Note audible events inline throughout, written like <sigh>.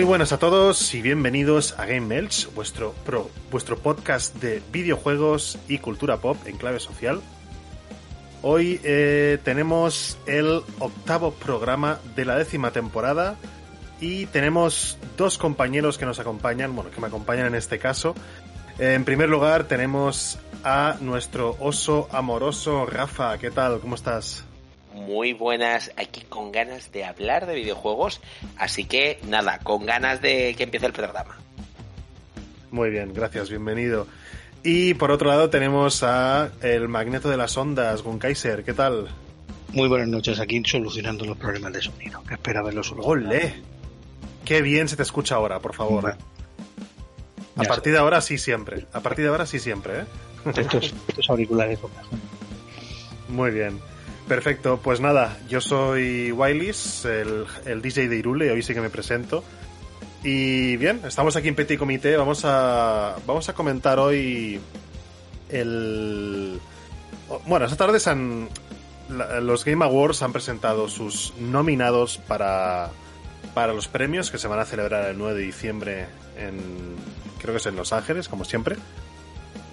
Muy buenas a todos y bienvenidos a Game Melch, vuestro, pro, vuestro podcast de videojuegos y cultura pop en clave social. Hoy eh, tenemos el octavo programa de la décima temporada y tenemos dos compañeros que nos acompañan, bueno, que me acompañan en este caso. En primer lugar tenemos a nuestro oso amoroso Rafa. ¿Qué tal? ¿Cómo estás? Muy buenas aquí con ganas de hablar de videojuegos. Así que nada, con ganas de que empiece el programa. Muy bien, gracias, bienvenido. Y por otro lado tenemos a el magneto de las ondas, Gunkaiser, ¿qué tal? Muy buenas noches, aquí solucionando los problemas de sonido, que espera verlo solucionado. ¡Ole! Qué bien se te escucha ahora, por favor. A partir de ahora sí siempre. A partir de ahora sí siempre, ¿eh? Estos, auriculares Muy bien. Perfecto, pues nada, yo soy el, el, DJ de Irule, hoy sí que me presento. Y bien, estamos aquí en Petit Comité, vamos a, vamos a comentar hoy el... Bueno, esta tarde han, los Game Awards han presentado sus nominados para, para los premios que se van a celebrar el 9 de diciembre en, creo que es en Los Ángeles, como siempre.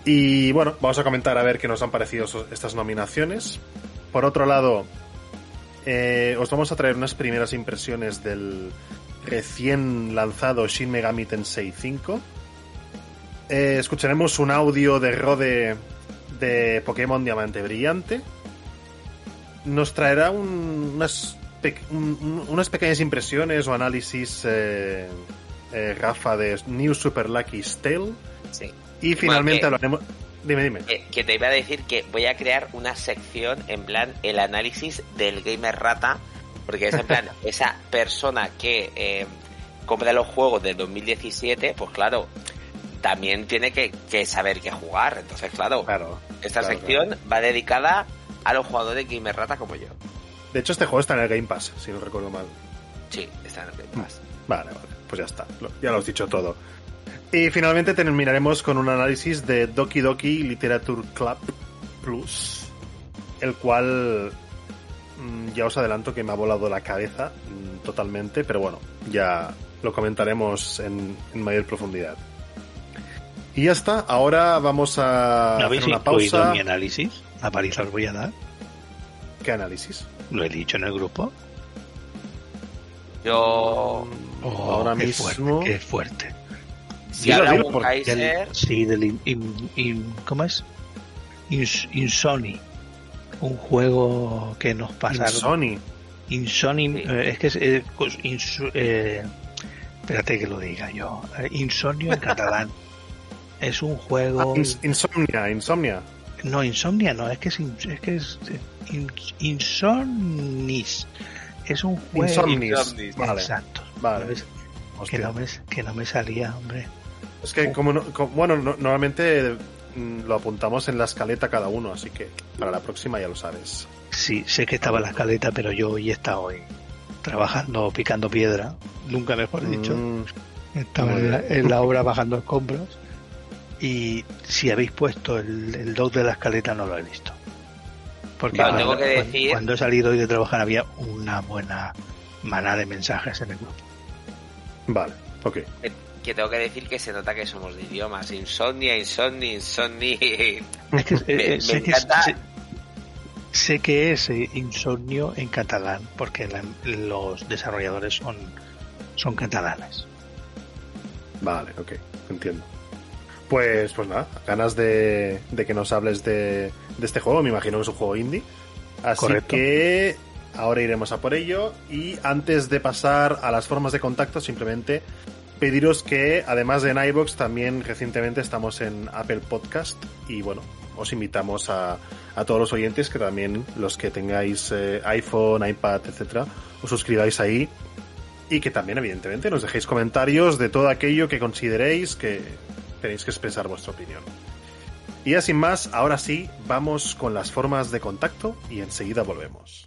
Y bueno, vamos a comentar a ver qué nos han parecido estas nominaciones. Por otro lado, eh, os vamos a traer unas primeras impresiones del recién lanzado Shin Megami Tensei 5. Eh, escucharemos un audio de Rode de Pokémon Diamante Brillante. Nos traerá unas, unas pequeñas impresiones o análisis eh, Rafa de New Super Lucky Tale. Sí. Y finalmente hablaremos. Dime, dime. que te iba a decir que voy a crear una sección en plan el análisis del gamer rata, porque es en plan <laughs> esa persona que eh, compra los juegos de 2017, pues claro, también tiene que, saber qué jugar. Entonces, claro, claro esta sección va dedicada a los jugadores gamer rata como yo. De hecho, este juego está en el Game Pass, si no recuerdo mal. Sí, está en el Game Pass. Vale, vale, pues ya está, ya lo has dicho todo. Y finalmente terminaremos con un análisis de Doki Doki Literature Club Plus, el cual mm, ya os adelanto que me ha volado la cabeza mm, totalmente, pero bueno, ya lo comentaremos en, mayor profundidad. Y ya está, ahora vamos a hacer una pausa. mi análisis? A París os voy a dar. ¿Qué análisis? Lo he dicho en el grupo. Yo oh, ahora mismo. qué fuerte. Si habla un Kaiser... sí, del in, ¿cómo es? Insoni. Un juego que nos pasa. Insoni. Insoni, eh, es que es, eh, pues, eh, espérate que lo diga yo. Insomnio en <laughs> catalán. Es un juego. Ah, insomnia, insomnia. No, insomnia no, es que es, es que es insomnis. Es un juego. Insomnis. Vale. Exacto. Vale. Que no, me, que no me salía, hombre. Es que, como, bueno, normalmente mm, lo apuntamos en la escaleta cada uno, así que para la próxima ya lo sabes. Sí, sé que estaba en la escaleta, pero yo hoy he estado hoy trabajando, picando piedra, nunca mejor dicho. Mm. estaba en la, obra bajando escombros y si habéis puesto el, el doc de la escaleta no lo he visto. Porque cuando, he salido hoy de trabajar había una buena manada de mensajes en el grupo. Vale, ok. Que tengo que decir que se nota que somos de idiomas. Insomnia, insomnia, insomnia. Es <laughs> eh, sé, Que, sé, que es eh, insomnio en catalán, porque los desarrolladores son, son catalanes. Vale, ok, entiendo. Pues, pues nada, ganas de, que nos hables de, de, este juego. Me imagino que es un juego indie. Así que ahora iremos a por ello. Y antes de pasar a las formas de contacto, simplemente pediros que además de en iBox también recientemente estamos en Apple Podcast y bueno, os invitamos a, a todos los oyentes que también los que tengáis eh, iPhone, iPad, etcétera, os suscribáis ahí y que también evidentemente nos dejéis comentarios de todo aquello que consideréis que tenéis que expresar vuestra opinión. Y ya sin más, ahora sí, vamos con las formas de contacto y enseguida volvemos.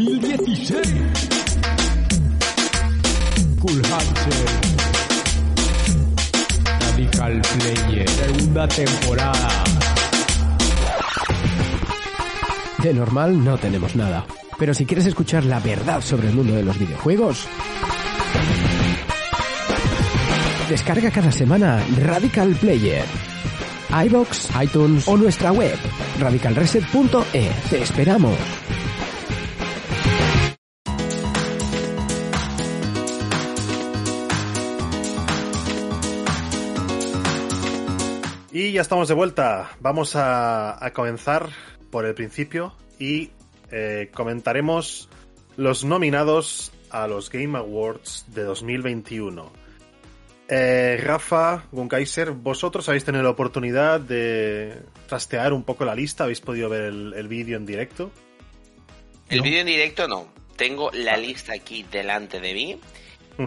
2016. Cool Hunter. Radical Player. Segunda temporada. De normal no tenemos nada. Pero si quieres escuchar la verdad sobre el mundo de los videojuegos, descarga cada semana Radical Player. iBox, iTunes o nuestra web radicalreset.e. Te esperamos. Y ya estamos de vuelta. Vamos a, a comenzar por el principio y eh, comentaremos los nominados a los Game Awards de 2021. Eh, Rafa, Gunkaiser, vosotros habéis tenido la oportunidad de trastear un poco la lista, habéis podido ver el, el vídeo en directo. El ¿No? vídeo en directo no. Tengo la lista aquí delante de mí.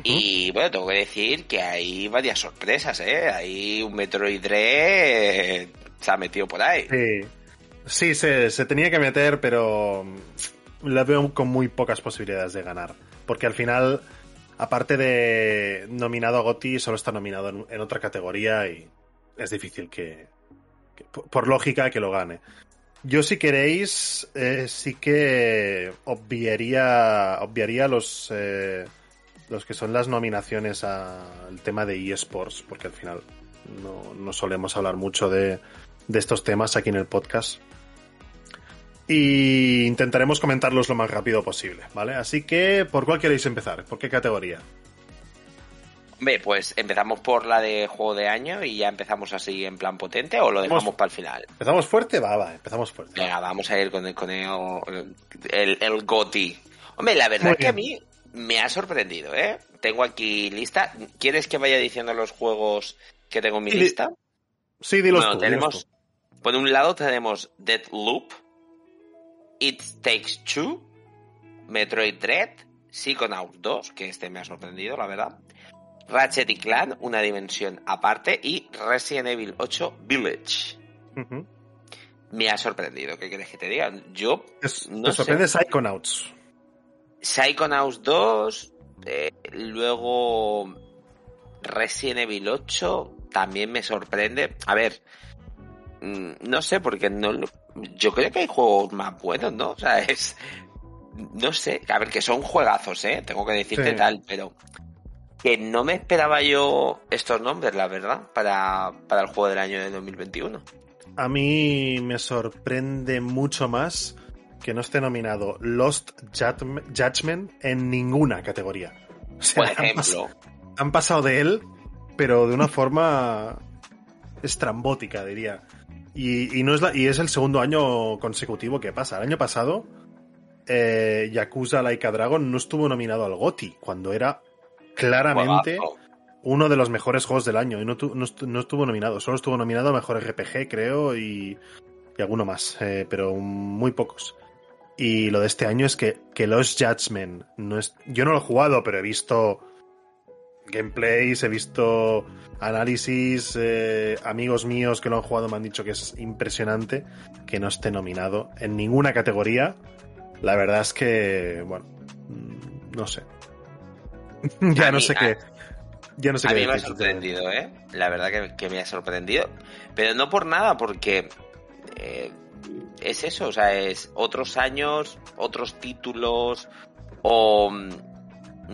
Y bueno, tengo que decir que hay varias sorpresas, ¿eh? Hay un Metroid Dread eh, se ha metido por ahí. Sí, sí se, se tenía que meter, pero mm, la veo con muy pocas posibilidades de ganar. Porque al final, aparte de nominado a GOTY, solo está nominado en, en otra categoría y es difícil que, por lógica, que lo gane. Yo, si queréis, eh, sí que obviaría, obviaría los, eh, los que son las nominaciones al tema de eSports, porque al final no, no solemos hablar mucho de, de estos temas aquí en el podcast. Y intentaremos comentarlos lo más rápido posible, ¿vale? Así que, ¿por cuál queréis empezar? ¿Por qué categoría? Hombre, pues empezamos por la de juego de año y ya empezamos así en plan potente o lo dejamos Vamos. para el final. ¿Empezamos fuerte? Va, va, empezamos fuerte. Venga, vamos a ir con el con el, el, el GOTY. Hombre, la verdad Muy que a mí me ha sorprendido, ¿eh? Tengo aquí lista. ¿Quieres que vaya diciendo los juegos que tengo en mi lista? Sí, dilos bueno, tú, dilos tenemos. tú. Por un lado tenemos Deathloop, It Takes Two, Metroid Dread, Psychonauts 2, que este me ha sorprendido, la verdad. Ratchet y Clan, una dimensión aparte, y Resident Evil 8 Village. Me ha sorprendido, ¿qué quieres que te diga? Yo Es- No te sé. sorprende Psychonauts. Psychonauts 2, eh, luego Resident Evil 8 también me sorprende. A ver, mm, no sé, porque no lo- yo creo que hay juegos más buenos, ¿no? O sea, es... No sé, a ver, que son juegazos, ¿eh? Tengo que decirte Sí. tal, pero que no me esperaba yo estos nombres, la verdad, para, para el juego del año de 2021. A mí me sorprende mucho más que no esté nominado Lost Judgm- Judgment en ninguna categoría. O sea, Por han pas- ejemplo, han pasado de él, pero de una forma estrambótica, diría. Y, y no es la- y es el segundo año consecutivo que pasa. El año pasado, eh, Yakuza Laika Dragon no estuvo nominado al GOTY, cuando era claramente uno de los mejores juegos del año. Y no, tu- no estu- no estuvo nominado, solo estuvo nominado a Mejor RPG, creo, y, y alguno más, eh, pero muy pocos. Y lo de este año es que, que Lost Judgment no es. Yo no lo he jugado, pero he visto gameplays, he visto análisis, eh, amigos míos que lo han jugado me han dicho que es impresionante que no esté nominado en ninguna categoría. La verdad es que, bueno, mm, no sé. <laughs> ya no mí- sé a- qué. Ya no sé a qué mí me ha sorprendido, ¿eh? La verdad que, que me ha sorprendido. Pero no por nada, porque eh, es eso, o sea, es otros años, otros títulos, o mm,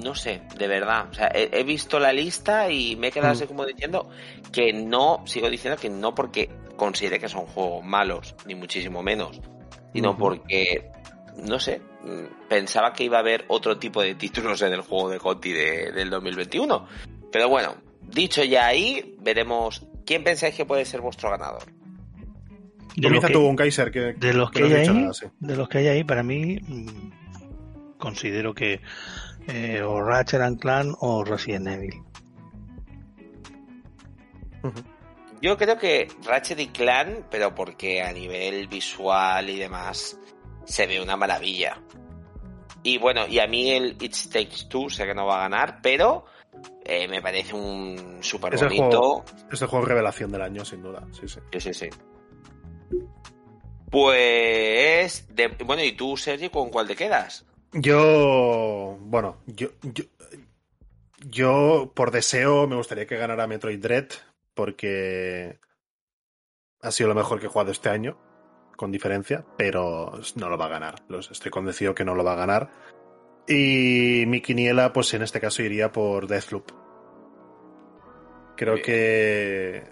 no sé, de verdad. O sea, he, he visto la lista y me he quedado Mm. así como diciendo que no, sigo diciendo que no porque considere que son juegos malos, ni muchísimo menos, sino porque, no sé, mm, pensaba que iba a haber otro tipo de títulos en el juego de Conti de- del 2021. Pero bueno, dicho ya ahí, veremos quién pensáis que puede ser vuestro ganador. De lo Comienza que- tú, un Kaiser, que, De los que no hay ahí, nada, sí. de los que hay ahí, para mí mm, considero que eh, o Ratchet and Clan o Resident Evil. Yo creo que Ratchet y Clan, pero porque a nivel visual y demás se ve una maravilla. Y bueno, y a mí el It Takes Two sé que no va a ganar, pero eh, me parece un súper Es el bonito. juego- Es el juego revelación del año, sin duda. Sí, sí. Sí, sí, sí. Pues, de- bueno, ¿y tú, Sergi, con cuál te quedas? Yo, bueno, yo, yo, yo por deseo me gustaría que ganara Metroid Dread porque ha sido lo mejor que he jugado este año, con diferencia, pero no lo va a ganar. Estoy convencido que no lo va a ganar. Y mi quiniela, pues en este caso iría por Deathloop. Creo Bien. que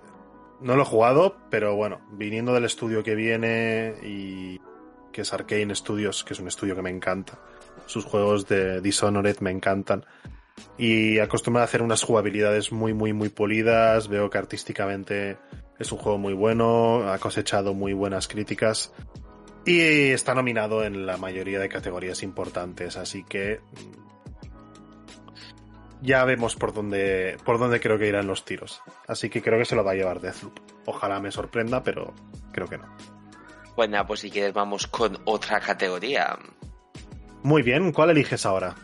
no lo he jugado, pero bueno, viniendo del estudio que viene y que es Arcane Studios, que es un estudio que me encanta. Sus juegos de Dishonored me encantan. Y acostumbra a hacer unas jugabilidades muy, muy, muy polidas. Veo que artísticamente es un juego muy bueno, ha cosechado muy buenas críticas. Y está nominado en la mayoría de categorías importantes, así que ya vemos por dónde, por dónde creo que irán los tiros. Así que creo que se lo va a llevar Deathloop. Ojalá me sorprenda, pero creo que no. Nada, pues si quieres vamos con otra categoría. Muy bien, ¿cuál eliges ahora?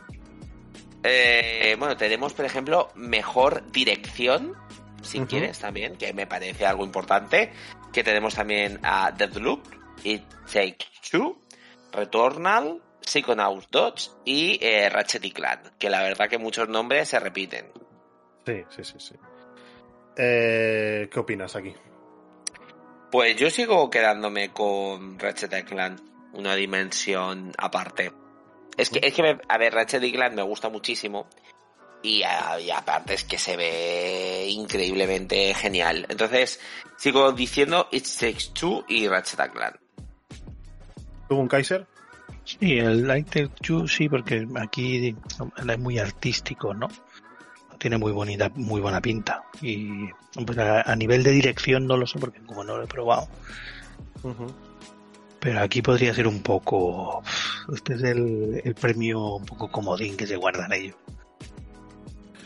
Eh, bueno, tenemos, por ejemplo, mejor dirección, si quieres también, que me parece algo importante. Que tenemos también a Deathloop, It Takes Two, Returnal, Psychonauts 2 y eh, Ratchet y Clank, que la verdad que muchos nombres se repiten. Sí, sí, sí, sí. Eh, ¿Qué opinas aquí? Pues yo sigo quedándome con Ratchet y Clank, una dimensión aparte. Es que, es que me- a ver, Ratchet y Clank me gusta muchísimo. Y, a- y aparte es que se ve increíblemente genial. Entonces, sigo diciendo It Takes Two y Ratchet Clank. ¿Tú un Kaiser? Sí, el Light Take Two sí, porque aquí es muy artístico, ¿no? Tiene muy bonita, muy buena pinta. Y pues, a, a nivel de dirección no lo sé porque como no lo he probado. Pero aquí podría ser un poco. Este es el, el premio un poco comodín que se guardan ellos.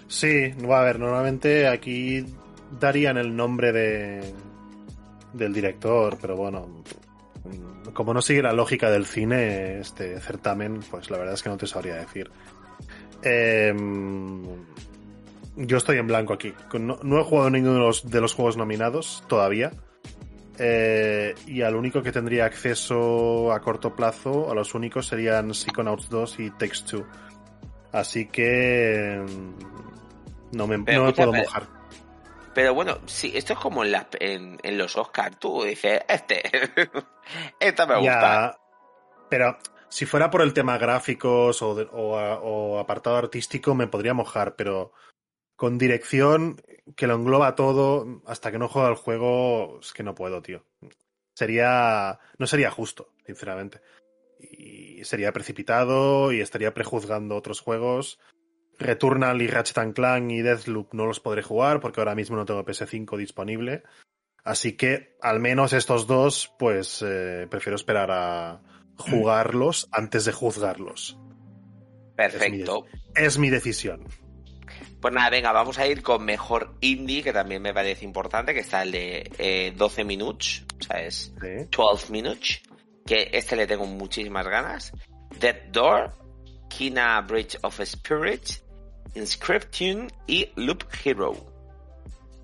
Sí, va a ver, normalmente aquí darían el nombre de del director, pero bueno, como no sigue la lógica del cine, este certamen, pues la verdad es que no te sabría decir. Em, yo estoy en blanco aquí. No, no he jugado ninguno de los, de los juegos nominados todavía. Eh, y al único que tendría acceso a corto plazo, a los únicos serían Psychonauts 2 y Takes Two. Así que mm, no me, no me puedo mojar. Pero bueno, sí, esto es como en, las- en, en los Oscars. Tú dices, este, <laughs> esta me gusta. Ya, pero si fuera por el tema gráficos o, de- o a- o apartado artístico me podría mojar, pero con dirección que lo engloba todo, hasta que no juega el juego, es que no puedo, tío. Sería, no sería justo, sinceramente. Y sería precipitado y estaría prejuzgando otros juegos. Returnal y Ratchet and Clank y Deathloop no los podré jugar porque ahora mismo no tengo PS5 disponible. Así que al menos estos dos, pues eh, prefiero esperar a jugarlos <clears throat> antes de juzgarlos. Perfecto. Es mi decisión. Pues nada, venga, vamos a ir con mejor indie, que también me parece importante, que está el de eh, 12 minutos, o sea, es ¿sí? 12 minutes, que este le tengo muchísimas ganas. Dead Door, Kina Bridge of Spirits, Inscription y Loop Hero.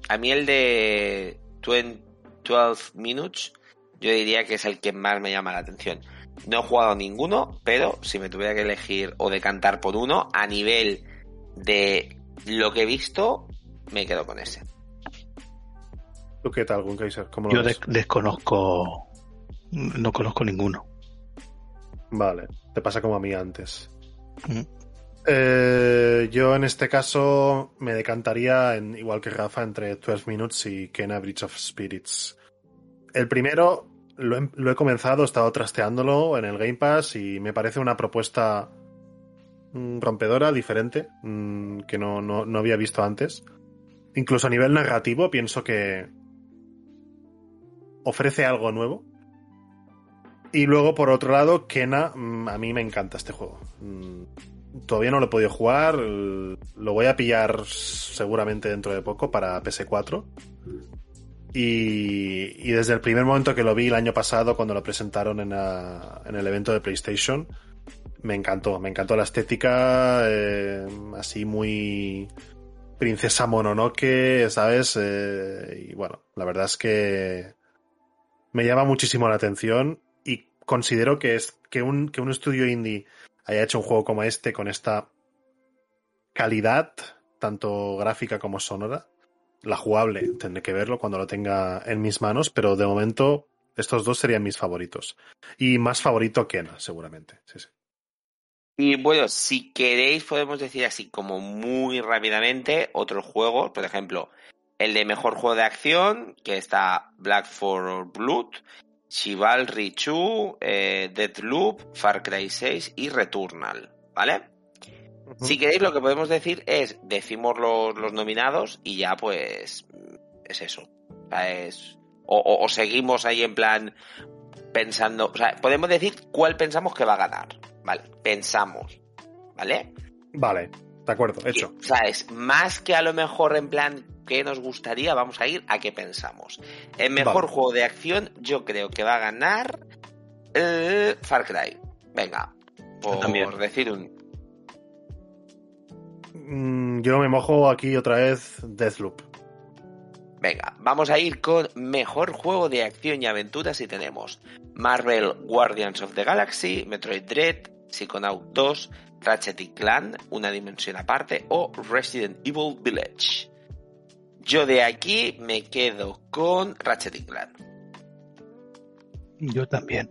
A mí el de 20 12 minutes, yo diría que es el que más me llama la atención. No he jugado ninguno, pero si me tuviera que elegir o decantar por uno, a nivel de lo que he visto, me quedo con ese. ¿Tú qué tal, Gunkaiser? ¿Cómo lo Yo des- desconozco, no conozco ninguno. Vale, te pasa como a mí antes. Mm. Eh, yo en este caso me decantaría, igual que Rafa, entre 12 Minutes y Kena Bridge of Spirits. El primero lo he, lo he comenzado, he estado trasteándolo en el Game Pass y me parece una propuesta mm, rompedora, diferente, mm, que no, no, no había visto antes. Incluso a nivel narrativo pienso que ofrece algo nuevo. Y luego, por otro lado, Kena, mm, a mí me encanta este juego. Todavía no lo he podido jugar, lo voy a pillar seguramente dentro de poco para PS4. Y, y desde el primer momento que lo vi el año pasado, cuando lo presentaron en el evento de PlayStation, me encantó. Me encantó la estética, eh, así muy princesa Mononoke, ¿sabes? Eh, y bueno, la verdad es que me llama muchísimo la atención y considero que es que un, que un estudio indie haya hecho un juego como este con esta calidad, tanto gráfica como sonora. La jugable, tendré que verlo cuando lo tenga en mis manos, pero de momento estos dos serían mis favoritos. Y más favorito Kena, seguramente. Sí, sí. Y bueno, si queréis, podemos decir así como muy rápidamente otros juegos, por ejemplo, el de mejor juego de acción, que está Black for Blood, Chivalry 2, eh, Deathloop, Far Cry 6 y Returnal, ¿vale? Si queréis, lo que podemos decir es, decimos los, los nominados y ya pues es eso. O, sea, es- o- o- o seguimos ahí en plan pensando, o sea, podemos decir cuál pensamos que va a ganar, ¿vale? Pensamos, ¿vale? Vale, de acuerdo, hecho. O sea, es más que a lo mejor en plan que nos gustaría, vamos a ir a qué pensamos. El mejor Vale. juego de acción, yo creo que va a ganar eh, Far Cry. Venga, por también. decir un. Mm, Yo me mojo aquí otra vez Deathloop. Venga, vamos a ir con mejor juego de acción y aventuras y tenemos Marvel Guardians of the Galaxy, Metroid Dread, Psychonaut 2, Ratchet y Clan, Una Dimensión Aparte o Resident Evil Village. Yo de aquí me quedo con Ratchet y Clan. Yo también.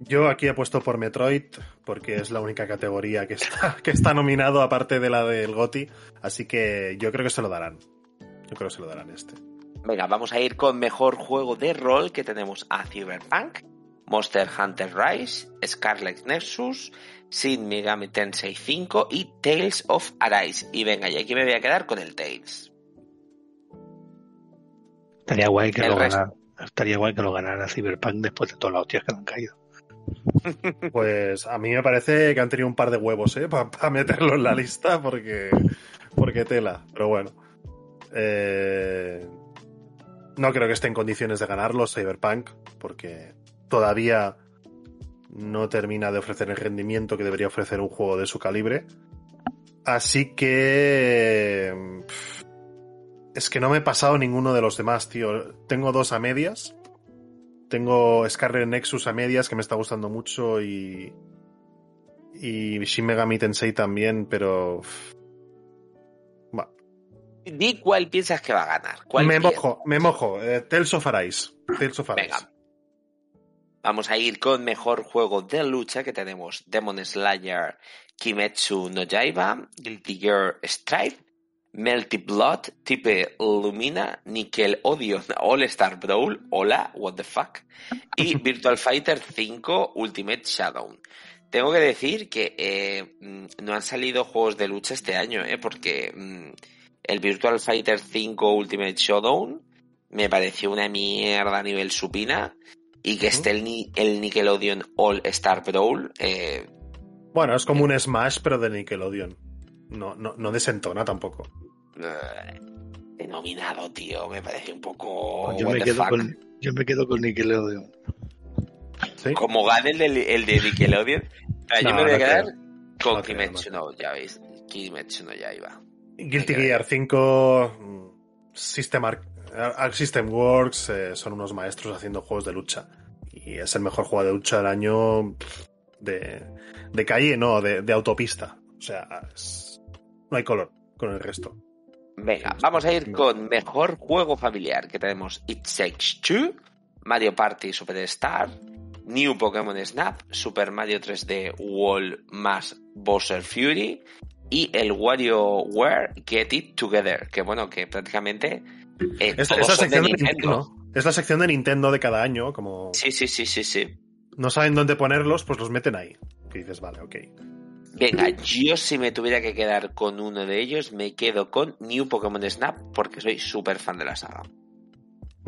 Yo aquí he puesto por Metroid porque es la única categoría que está, <laughs> que está nominado aparte de la del GOTY, así que yo creo que se lo darán. Yo creo que se lo darán este. Venga, vamos a ir con mejor juego de rol que tenemos a Cyberpunk, Monster Hunter Rise, Scarlet Nexus, Shin Megami Tensei 5 y Tales of Arise. Y venga, y aquí me voy a quedar con el Tales. Estaría guay que El lo ganara. Estaría guay que lo ganara Cyberpunk después de todas las hostias que le han caído. <laughs> <laughs> Pues a mí me parece que han tenido un par de huevos, ¿eh? Para meterlo en la lista porque, porque tela. Pero bueno. Eh, no creo que esté en condiciones de ganarlo Cyberpunk porque todavía no termina de ofrecer el rendimiento que debería ofrecer un juego de su calibre. Así que... Es que no me he pasado ninguno de los demás, tío. Tengo dos a medias. Tengo Scarlet Nexus a medias que me está gustando mucho y. Y Shin Megami Tensei también, pero. va. Di cuál piensas que va a ganar. ¿Cuál Me piensas? mojo, me mojo. Eh, Tales of Arise. Tales of Arise. Venga. Vamos a ir con mejor juego de lucha que tenemos Demon Slayer, Kimetsu no Yaiba, Guilty Gear Strive, Melty Blood, Type Lumina, Nickelodeon <laughs> All Star Brawl, hola, what the fuck, y <laughs> Virtual Fighter 5 Ultimate Shadow. Tengo que decir que eh, mm, no han salido juegos de lucha este año, eh, porque mm, el Virtual Fighter 5 Ultimate Showdown me pareció una mierda a nivel supina y que esté el, ni- el Nickelodeon All Star Brawl eh, Bueno, es como un Smash, pero de Nickelodeon. No, no, no desentona tampoco. eh, denominado, tío, me parece un poco Pues yo, me quedo con, yo me quedo con Nickelodeon. ¿Sí? Como gane el de, el de Nickelodeon, yo No, me voy a quedar creo. con Kimetsu no ya veis, Kimetsu no Yaiba. Guilty Gear 5, mm, System, Arc, Arc System Works eh, son unos maestros haciendo juegos de lucha. Y es el mejor juego de lucha del año de, de calle, no, de, de autopista. O sea, no hay color con el resto. Venga, vamos a ir con mejor juego familiar, que tenemos It Takes Two, Mario Party Superstar, New Pokémon Snap, Super Mario 3D Wall más Bowser Fury y el WarioWare Get It Together, que bueno, que prácticamente eh, Es, la sección de Nintendo. Nintendo. Es la sección de Nintendo de cada año, como Sí, sí, sí, sí, sí. no saben dónde ponerlos, pues los meten ahí. Que dices, vale, ok. Venga, yo si me tuviera que quedar con uno de ellos, me quedo con New Pokémon Snap porque soy súper fan de la saga.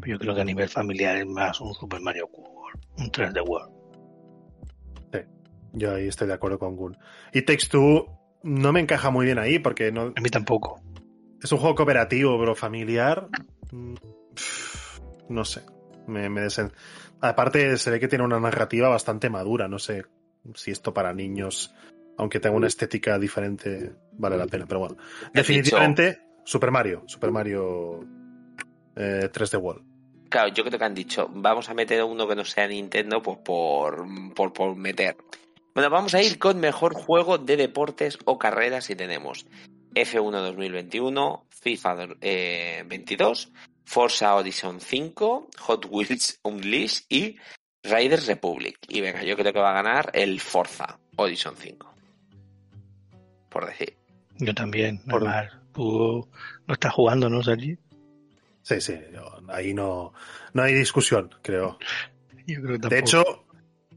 Yo creo que a nivel familiar es más un Super Mario World, un 3D World. Yo ahí estoy de acuerdo con Gun. Y Takes Two no me encaja muy bien ahí porque no, A mí tampoco. Es un juego cooperativo, pero familiar. mm, No sé. Me, me desen- Aparte, se ve que tiene una narrativa bastante madura. No sé si esto para niños, aunque tenga una estética diferente, vale la pena. Pero bueno, definitivamente Super Mario. Super Mario eh, 3D World. Claro, yo creo que han dicho, vamos a meter uno que no sea Nintendo pues por, por, por meter. Bueno, vamos a ir con mejor juego de deportes o carreras y tenemos F1 2021, FIFA eh, 22, Forza Horizon 5, Hot Wheels Unleashed y Riders Republic. Y venga, yo creo que va a ganar el Forza Horizon 5. Por decir. Yo también. Por- Además, tú no estás jugando, ¿no, Sergi? Sí, sí, yo- ahí no, no hay discusión, creo. Yo creo que tampoco. De hecho,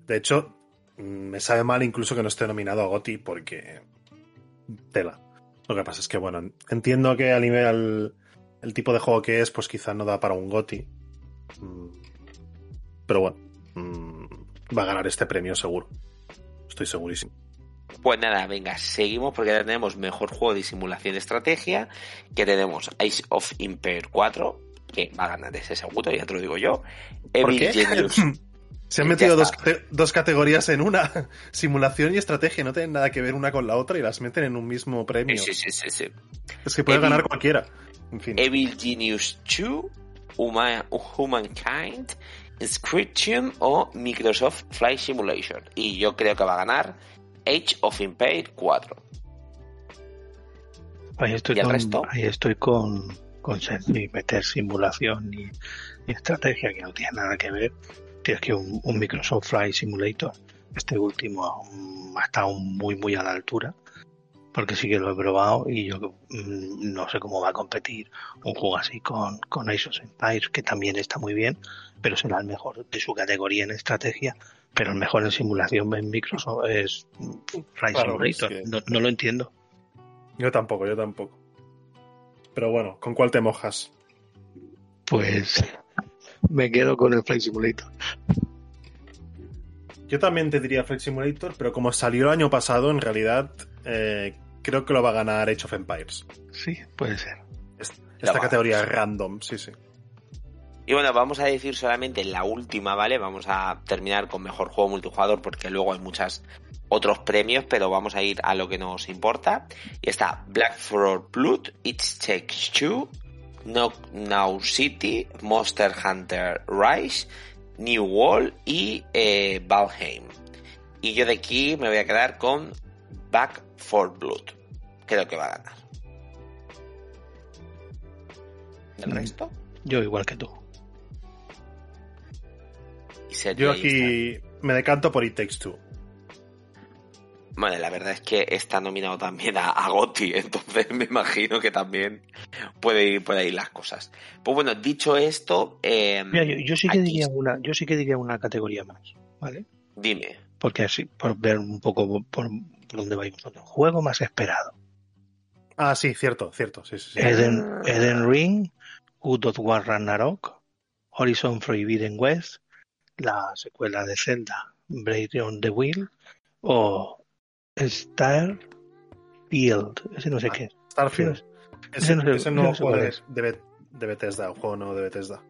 de hecho, mm, me sabe mal incluso que no esté nominado a Gotti porque tela. Lo que pasa es que, bueno, entiendo que a nivel el tipo de juego que es, pues quizá no da para un Gotti. Pero bueno, mm, va a ganar este premio seguro. Estoy segurísimo. Pues nada, venga, seguimos porque ya tenemos mejor juego de simulación de estrategia, que tenemos Ice of Empire 4, que va a ganar ese seguro, ya te lo digo yo. ¿Por Evil qué? Genius. <laughs> Se han metido dos, categorías en una, <laughs> simulación y estrategia, no tienen nada que ver una con la otra y las meten en un mismo premio. Sí, sí, sí, sí. Es que puede Evil- ganar cualquiera. En fin. Evil Genius 2, Huma- Humankind, Inscription o Microsoft Flight Simulation. Y yo creo que va a ganar Age of Empire 4. Ahí estoy ¿Y el con, resto? ahí estoy con, meter simulación y, y estrategia que no tiene nada que ver. Tienes que un, un Microsoft Flight Simulator, este último mm, ha estado muy muy a la altura, porque sí que lo he probado y yo mm, no sé cómo va a competir un juego así con, con Age of Empires, que también está muy bien, pero será el mejor de su categoría en estrategia, pero el mejor en simulación en Microsoft es Flight Claro, es Simulator. que- No, no lo entiendo. Yo tampoco, yo tampoco. Pero bueno, ¿con cuál te mojas? Pues me quedo con el Flight Simulator. Yo también te diría Flight Simulator, pero como salió el año pasado, en realidad eh, creo que lo va a ganar Age of Empires. Sí, puede ser. Esta categoría random, sí, sí. Y bueno, vamos a decir solamente la última, ¿vale? Vamos a terminar con mejor juego multijugador porque luego hay muchos otros premios, pero vamos a ir a lo que nos importa. Y está Black for Blood, It Takes Two, Now City, Monster Hunter Rise, New World y eh, Valheim. Y yo de aquí me voy a quedar con Back for Blood. Creo que va a ganar. ¿El Mm. resto? Yo igual que tú. Y Yo está. aquí me decanto por It Takes Two. Bueno, la verdad es que está nominado también a, a Gotti, <laughs> entonces me imagino que también puede ir por ahí las cosas. Pues bueno, dicho esto, eh, Mira, yo, yo sí que diría una, yo sí que diría una categoría más, ¿vale? dime. Porque así, por ver un poco por, por dónde vais vosotros. Juego más esperado. Ah, sí, cierto, cierto, sí, sí, sí. Eden, Eden Ring, God of War Ragnarok, Horizon Forbidden West, la secuela de Zelda, Blade on the Wheel, o Starfield, ese no sé Ah, qué. Starfield. Ese, no sé- ese nuevo no sé cuál es. de de Bethesda, un juego nuevo de Bethesda.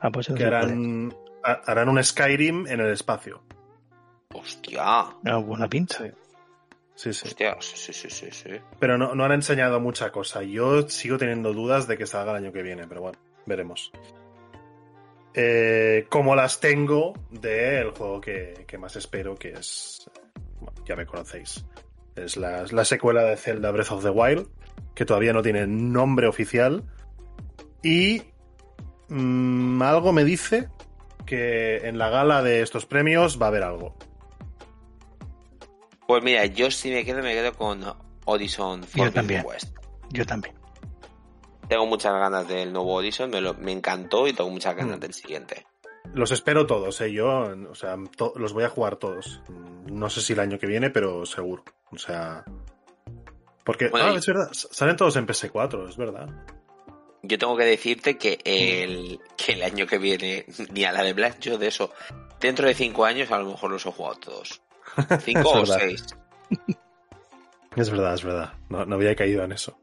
Ah, pues no Que harán, ha- harán un Skyrim en el espacio. Hostia, Ah, buena pinta. Sí. Sí, sí. hostia, sí, sí, sí, sí, sí. Pero no, no han enseñado mucha cosa. Yo sigo teniendo dudas de que salga el año que viene, pero bueno, veremos. Eh, como las tengo del juego que, que más espero, que es. Ya me conocéis. Es la, la secuela de Zelda Breath of the Wild, que todavía no tiene nombre oficial. Y mm, algo me dice que en la gala de estos premios va a haber algo. Pues mira, yo si me quedo, me quedo con Horizon Yo también. Yo también. Tengo muchas ganas del nuevo Horizon, me, lo- me encantó y tengo muchas ganas Mm. del siguiente. Los espero todos, ¿eh? Yo, o sea, to- los voy a jugar todos. No sé si el año que viene, pero seguro. O sea. Porque, Bueno, ah, es verdad, salen todos en PS4, es verdad. Yo tengo que decirte que el, que el año que viene, <laughs> ni a la de Black, yo de eso, dentro de cinco años a lo mejor los he jugado todos. <laughs> Cinco o seis. Es verdad, es verdad. No, no había caído en eso.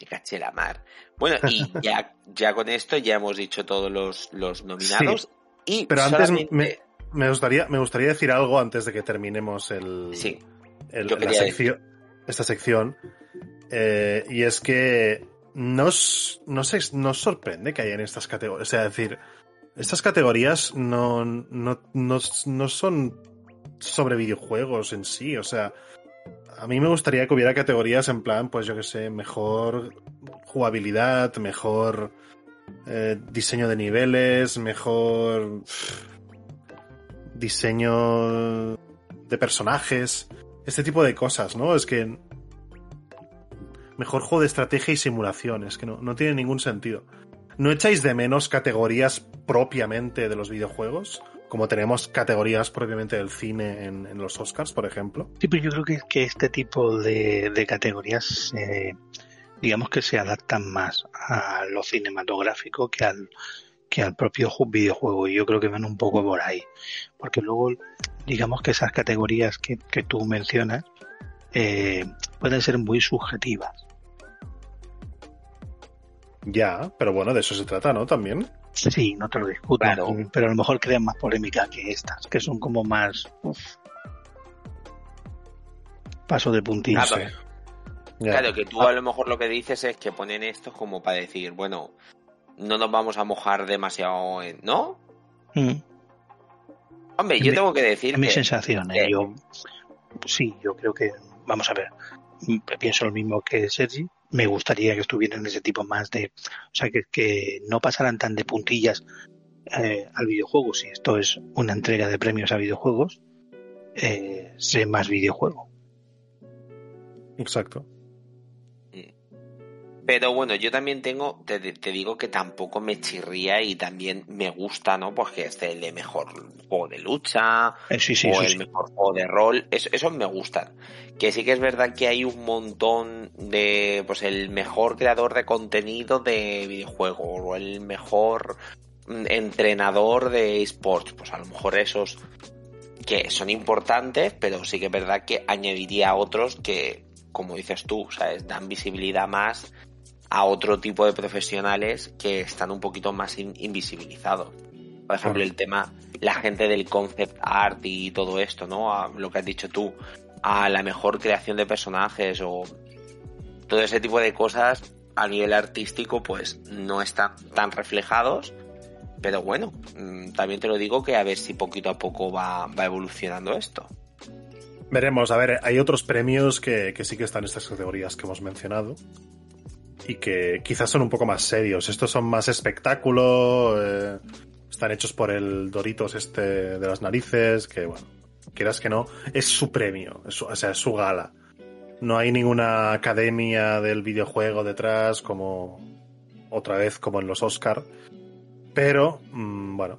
Me caché la mar. Bueno, y <laughs> ya, ya con esto ya hemos dicho todos los, los nominados. Y Pero antes solamente- me, me gustaría, me gustaría decir algo antes de que terminemos el, Sí, el- yo la sección, esta sección. Eh, y es que nos, no sé, nos sorprende que hayan estas categorías. O sea, es decir, estas categorías no, no, no, no son sobre videojuegos en sí. O sea, a mí me gustaría que hubiera categorías en plan, pues yo que sé, mejor jugabilidad, mejor eh, diseño de niveles, mejor diseño de personajes, este tipo de cosas, ¿no? Es que mejor juego de estrategia y simulación, es que no, no tiene ningún sentido. ¿No echáis de menos categorías propiamente de los videojuegos? Como tenemos categorías propiamente del cine en, en los Oscars, por ejemplo. Sí, pero yo creo que, que este tipo de, de categorías, eh, digamos que se adaptan más a lo cinematográfico que al, que al propio ju- videojuego. Y yo creo que van un poco por ahí. Porque luego, digamos que esas categorías que, que tú mencionas eh, pueden ser muy subjetivas. Ya, pero bueno, de eso se trata, ¿no? También. Sí, no te lo discuto, Claro. pero a lo mejor crean más polémica que estas, que son como más uf, paso de puntilla. Claro. Ya. Claro, que tú a lo mejor lo que dices es que ponen esto como para decir, bueno, no nos vamos a mojar demasiado en... ¿No? Mm. Hombre, En yo mi- tengo que decir mi que... sensación, ¿eh? que- Yo, sí, yo creo que, vamos a ver, mm, pienso lo mismo que Sergi. Me gustaría que estuvieran ese tipo más de, o sea, que, no pasaran tan de puntillas eh, al videojuego. Si esto es una entrega de premios a videojuegos, eh, sé más videojuego. Exacto. Pero bueno, yo también tengo, te, te digo que tampoco me chirría y también me gusta, ¿no? Porque es el de mejor juego de lucha Eh, sí, sí, o el mejor juego de rol. Eso, esos me gustan. Que sí que es verdad que hay un montón de, pues el mejor creador de contenido de videojuego o el mejor mm, entrenador de esports. Pues a lo mejor esos que son importantes, pero sí que es verdad que añadiría otros que, como dices tú, ¿sabes? Dan visibilidad más a otro tipo de profesionales que están un poquito más in- invisibilizados. Por ejemplo, el tema, la gente del concept art y todo esto, ¿no? A lo que has dicho tú, a la mejor creación de personajes o todo ese tipo de cosas a nivel artístico, pues no están tan reflejados. Pero bueno, mm, también te lo digo que a ver si poquito a poco va, va evolucionando esto. Veremos, a ver, hay otros premios que, que sí que están en estas categorías que hemos mencionado y que quizás son un poco más serios. Estos son más espectáculo, eh, están hechos por el Doritos este de las narices, que bueno, quieras que no, es su premio, o sea, es su gala. No hay ninguna academia del videojuego detrás como otra vez como en los Oscar, pero mm, bueno,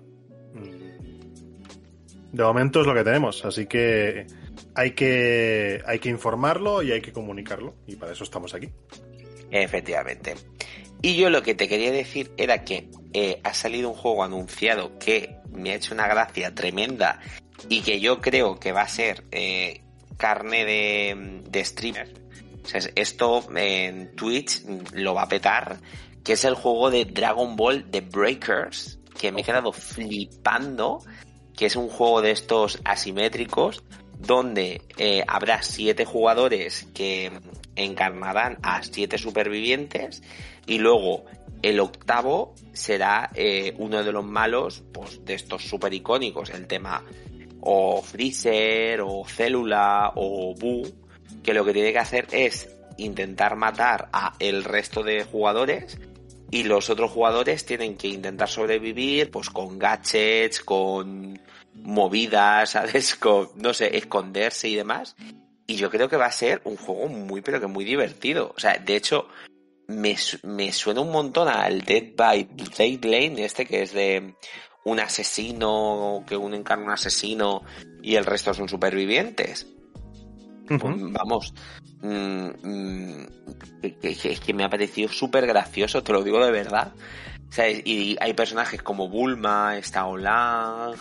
mm, de momento es lo que tenemos, así que hay que hay que informarlo y hay que comunicarlo y para eso estamos aquí. Efectivamente. Y yo lo que te quería decir era que eh, ha salido un juego anunciado que me ha hecho una gracia tremenda y que yo creo que va a ser eh, carne de, de streamer. O sea, esto en Twitch lo va a petar, que es el juego de Dragon Ball The Breakers, que me he quedado flipando, que es un juego de estos asimétricos donde eh, habrá siete jugadores que encarnarán a siete supervivientes y luego el octavo será eh, uno de los malos pues de estos super icónicos el tema o Freezer, o Célula, o Boo, que lo que tiene que hacer es intentar matar a el resto de jugadores y los otros jugadores tienen que intentar sobrevivir pues con gadgets, con movidas, <laughs> ¿sabes? Con, no sé, esconderse y demás. Y yo creo que va a ser un juego muy, pero que muy divertido. O sea, de hecho, me, me suena un montón al Dead by Lane, este que es de un asesino, que uno encarna un asesino y el resto son supervivientes. Pues, vamos, mm, mm, es que me ha parecido súper gracioso, te lo digo de verdad. Y hay personajes como Bulma, está Olang,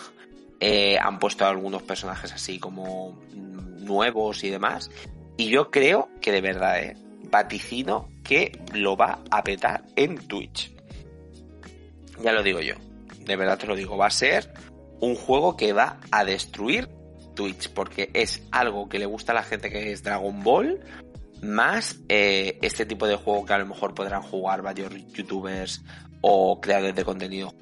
eh, han puesto algunos personajes así como mm, nuevos y demás. Y yo creo que de verdad, eh, vaticino que lo va a petar en Twitch. Ya lo digo yo. De verdad te lo digo, va a ser un juego que va a destruir Twitch, porque es algo que le gusta a la gente que es Dragon Ball, más eh, este tipo de juego que a lo mejor podrán jugar varios youtubers o creadores de contenido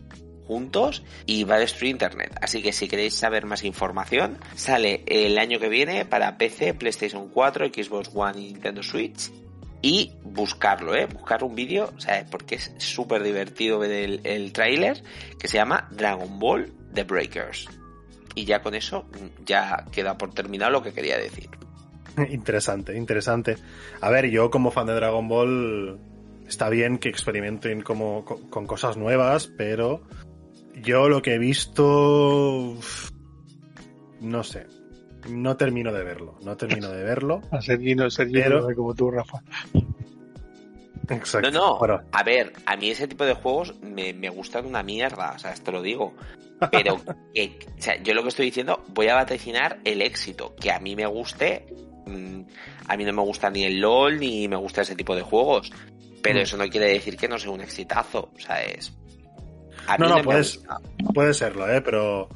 juntos y va a destruir internet. Así que si queréis saber más información, sale el año que viene para PC, PlayStation 4, Xbox One y Nintendo Switch. Y buscarlo, ¿eh? Buscar un vídeo, ¿sabes? Porque es súper divertido ver el, el tráiler que se llama Dragon Ball The Breakers y ya con eso ya queda por terminado lo que quería decir. <laughs> Interesante, interesante. A ver, yo como fan de Dragon Ball está bien que experimenten como con, cosas nuevas, pero yo lo que he visto no sé, no termino de verlo, no termino de verlo. <laughs> A ser ser como tú, Rafa. Exacto. No, no. A ver, a mí ese tipo de juegos me, me gustan una mierda, o sea, esto lo digo. Pero <laughs> o sea, yo lo que estoy diciendo, voy a vaticinar el éxito. Que a mí me guste. Mm, a mí no me gusta ni el LOL ni me gusta ese tipo de juegos. Pero mm. eso no quiere decir que no sea un exitazo. O sea, es. No, no, puedes, puede serlo, ¿eh? Pero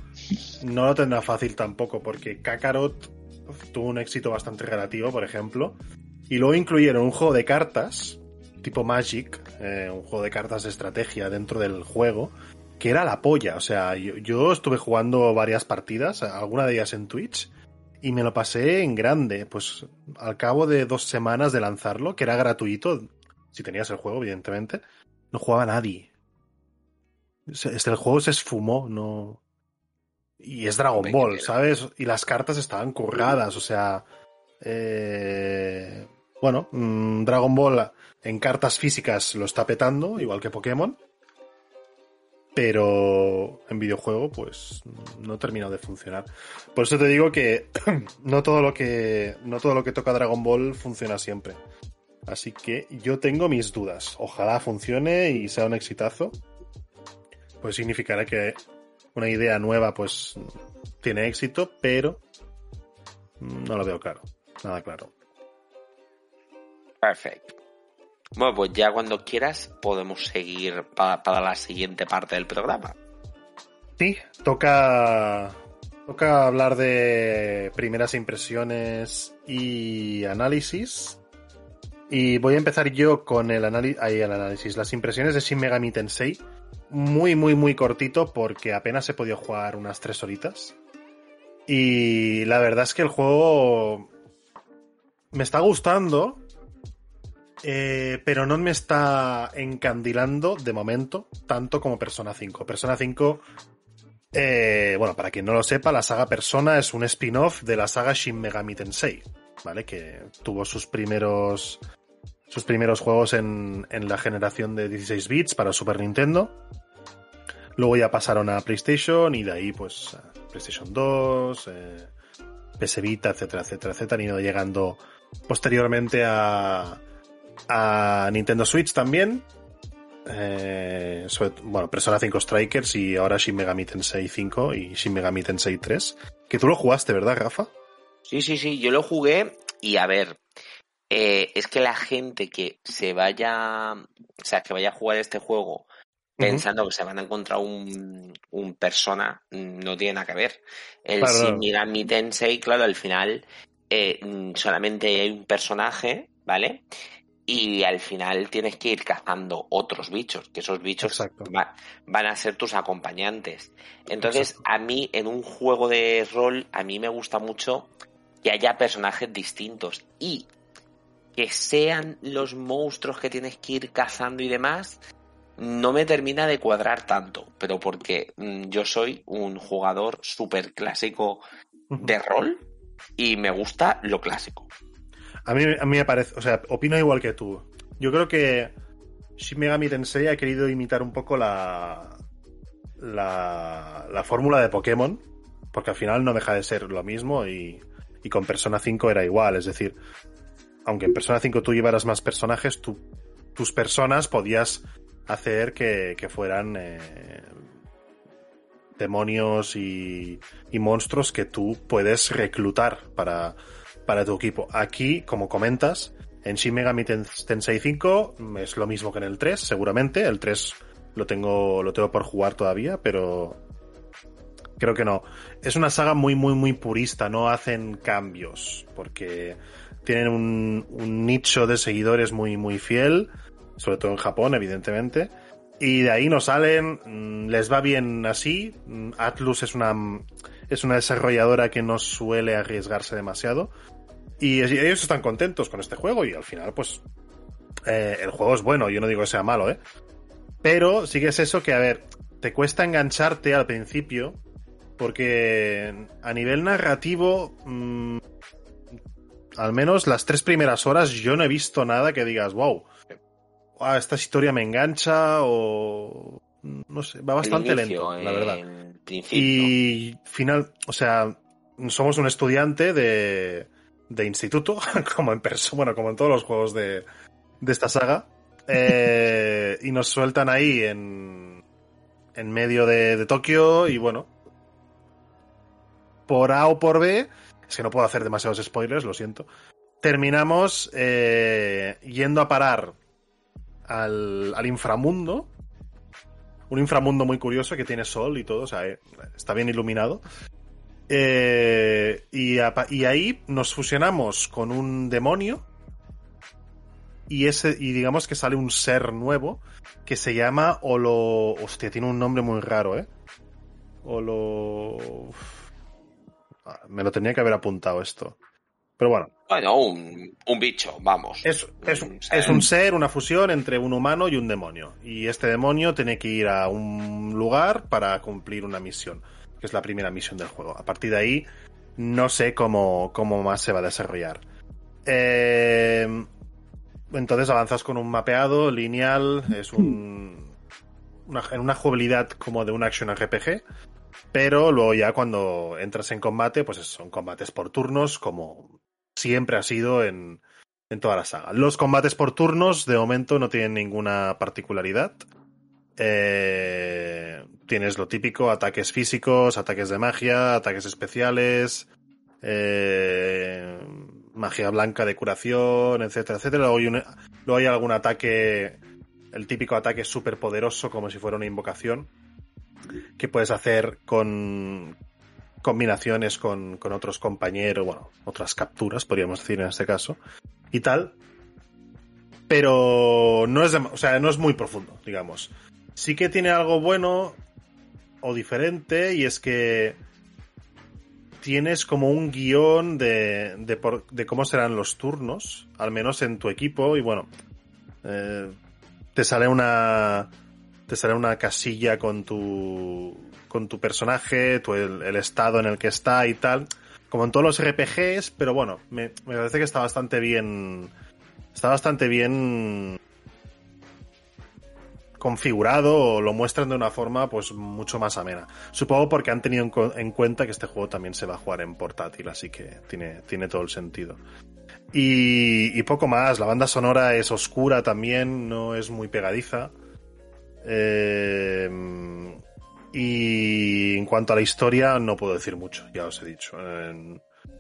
no lo tendrá fácil tampoco, porque Kakarot tuvo un éxito bastante relativo, por ejemplo. Y luego incluyeron un juego de cartas, tipo Magic, eh, un juego de cartas de estrategia dentro del juego, que era la polla. O sea, yo, estuve jugando varias partidas, alguna de ellas en Twitch, y me lo pasé en grande. Pues al cabo de dos semanas de lanzarlo, que era gratuito, si tenías el juego, evidentemente, no jugaba nadie. El juego se esfumó, no. Y es Dragon Ball, ¿sabes? Y las cartas estaban curradas, o sea. Eh, bueno, mm, Dragon Ball en cartas físicas lo está petando, igual que Pokémon pero en videojuego pues no termina de funcionar. Por eso te digo que <clears throat> no todo lo que no todo lo que toca Dragon Ball funciona siempre. Así que yo tengo mis dudas. Ojalá funcione y sea un exitazo. Pues significará que una idea nueva pues tiene éxito, pero no lo veo claro. Nada claro. Perfecto. Bueno, pues ya cuando quieras podemos seguir para, la siguiente parte del programa. Sí, toca, toca hablar de primeras impresiones y análisis. Y voy a empezar yo con el, el análisis, las impresiones de Shin Megami Tensei. Muy, muy, muy cortito porque apenas he podido jugar unas tres horitas. Y la verdad es que el juego me está gustando, eh, pero no me está encandilando de momento tanto como Persona 5. Persona 5, eh, bueno, para quien no lo sepa, la saga Persona es un spin-off de la saga Shin Megami Tensei, ¿vale? Que tuvo sus primeros sus primeros juegos en, en la generación de 16 bits para Super Nintendo. Luego ya pasaron a PlayStation y de ahí pues PlayStation 2, eh, PS Vita, etcétera, etcétera, etcétera. Han ido llegando posteriormente a, a Nintendo Switch también. Eh, bueno, Persona 5 Strikers y ahora Shin Megami Tensei 5 y Shin Megami Tensei 3. Que tú lo jugaste, ¿verdad, Rafa? Sí, sí, sí, yo lo jugué y a ver, eh, es que la gente que se vaya, o sea, que vaya a jugar este juego pensando que se van a encontrar un, un persona, no tiene nada que ver. El Shin Megami Tensei, claro, al final eh, solamente hay un personaje, ¿vale? y al final tienes que ir cazando otros bichos, que esos bichos van a ser tus acompañantes. Entonces, a mí en un juego de rol, a mí me gusta mucho que haya personajes distintos y que sean los monstruos que tienes que ir cazando y demás, no me termina de cuadrar tanto, pero porque mm, yo soy un jugador súper clásico de rol y me gusta lo clásico. A mí, a mí me parece, o sea, opino igual que tú. Yo creo que Shin Megami Tensei ha querido imitar un poco la, la, la fórmula de Pokémon, porque al final no deja de ser lo mismo y, y con Persona 5 era igual, es decir, aunque en Persona 5 tú llevaras más personajes, tus personas podías hacer que, fueran eh, demonios y, y, monstruos que tú puedes reclutar para, para tu equipo. Aquí, como comentas, en Shin Megami Tensei 5 es lo mismo que en el 3, seguramente. El 3 lo tengo, lo tengo por jugar todavía, pero creo que no. Es una saga muy, muy, muy purista, no hacen cambios, porque tienen un, un nicho de seguidores muy, muy fiel, sobre todo en Japón, evidentemente. Y de ahí no salen, mm, les va bien así. Mm, Atlus es una, es una desarrolladora que no suele arriesgarse demasiado. Y ellos están contentos con este juego y al final, pues, eh, el juego es bueno, yo no digo que sea malo, ¿eh? Pero sí que es eso que, a ver, te cuesta engancharte al principio porque a nivel narrativo, mmm, al menos las tres primeras horas yo no he visto nada que digas, wow, esta historia me engancha o no sé, va bastante lento, la verdad. Y final, o sea, somos un estudiante de, de instituto, <laughs> como en bueno, como en todos los juegos de, de esta saga, eh, y nos sueltan ahí en, en medio de, de Tokio y bueno, por A o por B, es que no puedo hacer demasiados spoilers, lo siento. Terminamos eh, yendo a parar al, al, inframundo. Un inframundo muy curioso que tiene sol y todo, o sea, eh, está bien iluminado. Eh, y, y, ahí nos fusionamos con un demonio. Y, ese, y digamos que sale un ser nuevo que se llama Olo. Hostia, tiene un nombre muy raro, ¿eh? Olo. Me lo tenía que haber apuntado esto. Pero bueno. Bueno, un, un bicho, vamos. Es, es, un es, un ser, una fusión entre un humano y un demonio. Y este demonio tiene que ir a un lugar para cumplir una misión, que es la primera misión del juego. A partir de ahí, no sé cómo, cómo más se va a desarrollar. Eh, entonces avanzas con un mapeado lineal, es un, una, en una jugabilidad como de un action RPG pero luego ya cuando entras en combate, pues son combates por turnos, como siempre ha sido en, en toda la saga. Los combates por turnos, de momento, no tienen ninguna particularidad. Eh, tienes lo típico, ataques físicos, ataques de magia, ataques especiales, eh, magia blanca de curación, etcétera, etcétera. Luego hay, luego hay algún ataque, el típico ataque súper poderoso, como si fuera una invocación que puedes hacer con combinaciones con, con otros compañeros, bueno, otras capturas, podríamos decir en este caso, y tal. Pero no es, o sea, no es muy profundo, digamos. Sí que tiene algo bueno o diferente y es que tienes como un guion de, de, por, de cómo serán los turnos, al menos en tu equipo, y bueno, eh, te sale una, te sale una casilla con tu, con tu personaje, tu, el, estado en el que está y tal. Como en todos los RPGs, pero bueno, me, me parece que está bastante bien. Está bastante bien configurado o lo muestran de una forma pues mucho más amena. Supongo porque han tenido en, cuenta que este juego también se va a jugar en portátil, así que tiene, tiene todo el sentido. Y, y poco más, la banda sonora es oscura también, no es muy pegadiza. Eh, y en cuanto a la historia, no puedo decir mucho, ya os he dicho. Eh,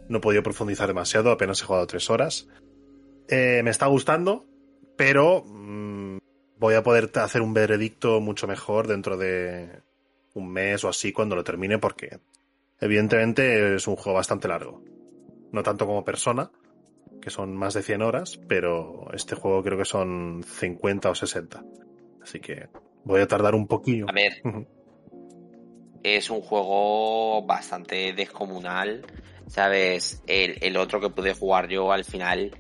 no he podido profundizar demasiado, apenas he jugado tres horas. Eh, me está gustando, pero mm, voy a poder hacer un veredicto mucho mejor dentro de un mes o así cuando lo termine, porque evidentemente es un juego bastante largo. No tanto como persona, que son más de 100 horas, pero este juego creo que son 50 o 60. Así que voy a tardar un poquillo. A ver, es un juego bastante descomunal, ¿sabes? El, el otro que pude jugar yo al final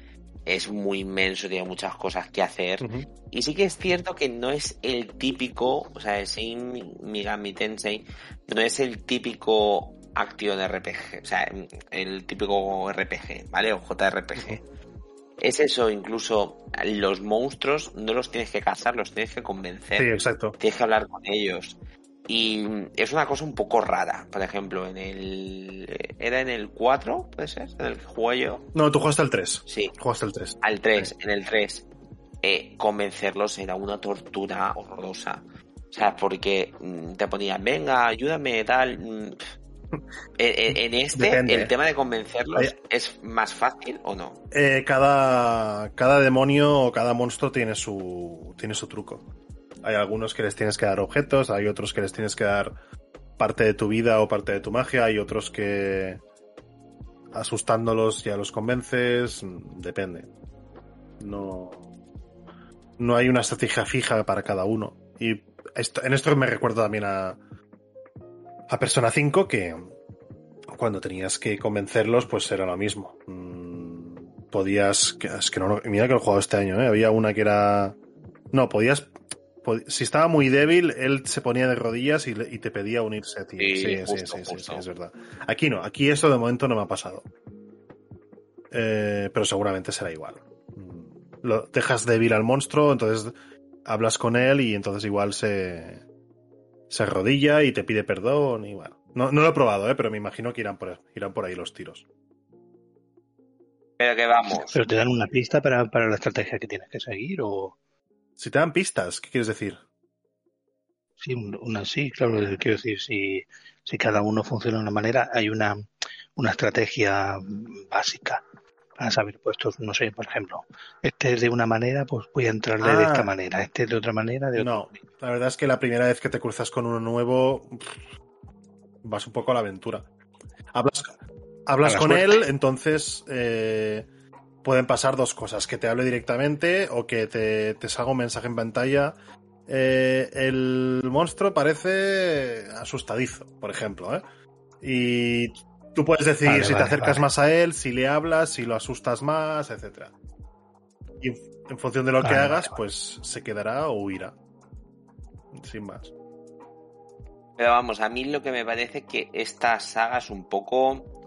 es muy inmenso, tiene muchas cosas que hacer. Y sí que es cierto que no es el típico, o sea, Shin Megami Tensei no es el típico acción RPG, o sea, el típico RPG, ¿vale? O JRPG. Es eso, incluso los monstruos no los tienes que cazar, los tienes que convencer. Sí, exacto. Tienes que hablar con ellos. Y es una cosa un poco rara. Por ejemplo, en el. ¿Era en el 4? ¿Puede ser? ¿En el que jugué yo? No, tú jugaste al 3. Sí, Jugaste al 3. al 3. En el 3. Eh, convencerlos era una tortura horrorosa. O sea, porque mm, te ponían, venga, ayúdame, tal. mm, En, este, Depende. el tema de convencerlos es más fácil o no. Eh, cada, cada demonio o cada monstruo tiene su, tiene su truco. Hay algunos que les tienes que dar objetos, hay otros que les tienes que dar parte de tu vida o parte de tu magia, hay otros que asustándolos ya los convences, depende. No, no hay una estrategia fija para cada uno. Y en esto me recuerdo también a, a Persona 5 que cuando tenías que convencerlos pues era lo mismo. Mm, Podías, es que no, mira que lo he jugado este año, ¿eh? había una que era... No, podías... Si estaba muy débil, él se ponía de rodillas y, le- y te pedía unirse a ti. Sí, Sí, sí, justo, sí, sí, justo. sí, es verdad. Aquí no, aquí esto de momento no me ha pasado. Eh, pero seguramente será igual. Mm, Lo, dejas débil al monstruo, entonces hablas con él y entonces igual se, se arrodilla y te pide perdón y bueno. No, no lo he probado, ¿eh? pero me imagino que irán por, irán por ahí los tiros. Pero que vamos. Pero te dan una pista para, para la estrategia que tienes que seguir o... Si te dan pistas, ¿qué quieres decir? Sí, un- una sí, claro, quiero decir, si, si cada uno funciona de una manera, hay una, una estrategia básica para saber puestos, no sé, por ejemplo, este es de una manera, pues voy a entrarle de Ah. esta manera, este es de otra manera, de otra No, la verdad es que la primera vez que te cruzas con uno nuevo, vas un poco a la aventura. Hablas, hablas la con suerte. él, entonces eh, pueden pasar dos cosas, que te hable directamente o que te, te salga un mensaje en pantalla. Eh, el monstruo parece asustadizo, por ejemplo, ¿eh? Y tú puedes decidir Vale, si te acercas vale. más a él, si le hablas, si lo asustas más, etcétera. Y en- función de lo que hagas, vale, pues se quedará o huirá. Sin más. Pero vamos, a mí lo que me parece que esta saga es un poco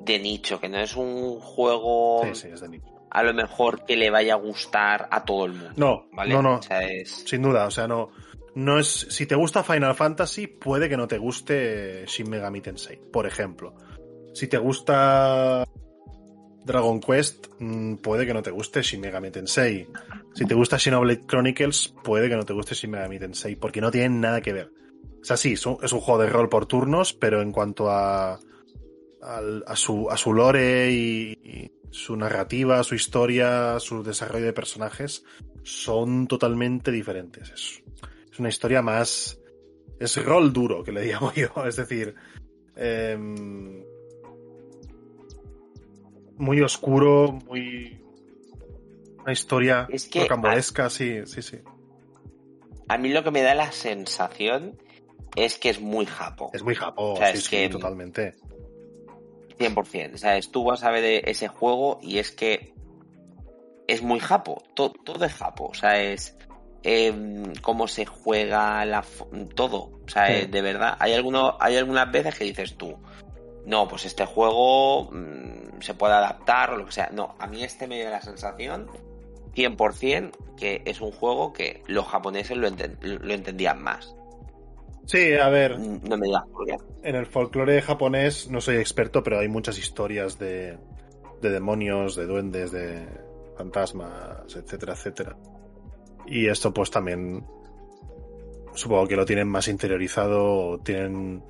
de nicho, que no es un juego Sí, sí, es de nicho. a lo mejor que le vaya a gustar a todo el mundo. No, ¿vale? no, no. O sea, es... Sin duda, o sea, no. No es. Si te gusta Final Fantasy, puede que no te guste Shin Megami Tensei, por ejemplo. Si te gusta Dragon Quest, mm, puede que no te guste Shin Megami Tensei. Si te gusta Xenoblade Chronicles, puede que no te guste Shin Megami Tensei, porque no tienen nada que ver. O sea, sí, es un, es un juego de rol por turnos, pero en cuanto a, al- a, su, a su lore y, y su narrativa, su historia, su desarrollo de personajes, son totalmente diferentes. Es, es una historia más... Es rol duro, que le <laughs> llamo yo. Es decir, em, muy oscuro, muy... Una historia Es que- rocambolesca, sí, sí, sí. A mí lo que me da la sensación es que es muy japo. Es muy japo, O sea, sí, es sí, que- totalmente. 100%. ¿Sabes? Tú vas a ver e- ese juego y es que es muy japo. Todo, todo es japo. O sea, es em, cómo se juega la todo. O sea, Sí. eh, de verdad. Hay, alguno, hay algunas veces que dices tú, no, pues este juego mm, se puede adaptar o lo que sea. No, a mí este me da la sensación 100% que es un juego que los japoneses lo, enten- lo entendían más. Sí, a ver, No me digas por qué. en el folclore japonés no soy experto, pero hay muchas historias de, de demonios, de duendes, de fantasmas, etcétera, etcétera. Y esto pues también supongo que lo tienen más interiorizado, o tienen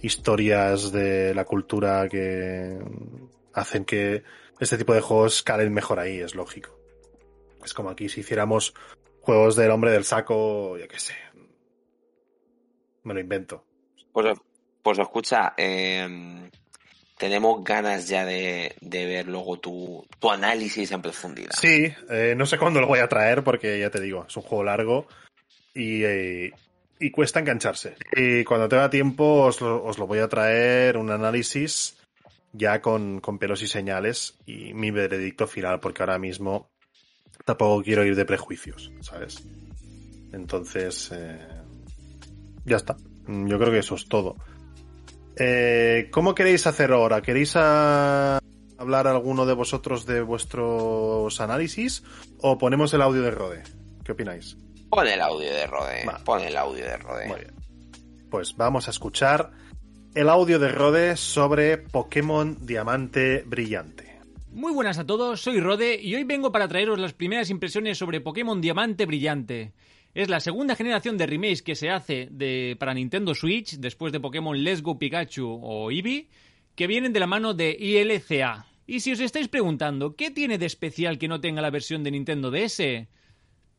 historias de la cultura que hacen que este tipo de juegos calen mejor ahí, es lógico. Es como aquí si hiciéramos juegos del hombre del saco, yo qué sé. Me lo invento. Pues, pues escucha, eh, tenemos ganas ya de, ver luego tu, tu, análisis en profundidad. Sí, eh, no sé cuándo lo voy a traer porque ya te digo, es un juego largo y, eh, y cuesta engancharse. Y cuando tenga tiempo os lo, os lo voy a traer un análisis ya con, con, pelos y señales y mi veredicto final porque ahora mismo tampoco quiero ir de prejuicios, ¿sabes? Entonces, eh, ya está. Yo creo que eso es todo. Eh, ¿Cómo queréis hacer ahora? ¿Queréis a... hablar alguno de vosotros de vuestros análisis o ponemos el audio de Rode? ¿Qué opináis? Pon el audio de Rode. Pon el audio de Rode. Muy bien. Pues vamos a escuchar el audio de Rode sobre Pokémon Diamante Brillante. Muy buenas a todos, soy Rode y hoy vengo para traeros las primeras impresiones sobre Pokémon Diamante Brillante. Es la segunda generación de remakes que se hace para Nintendo Switch después de Pokémon Let's Go Pikachu o Eevee, que vienen de la mano de ILCA. Y si os estáis preguntando, ¿qué tiene de especial que no tenga la versión de Nintendo DS?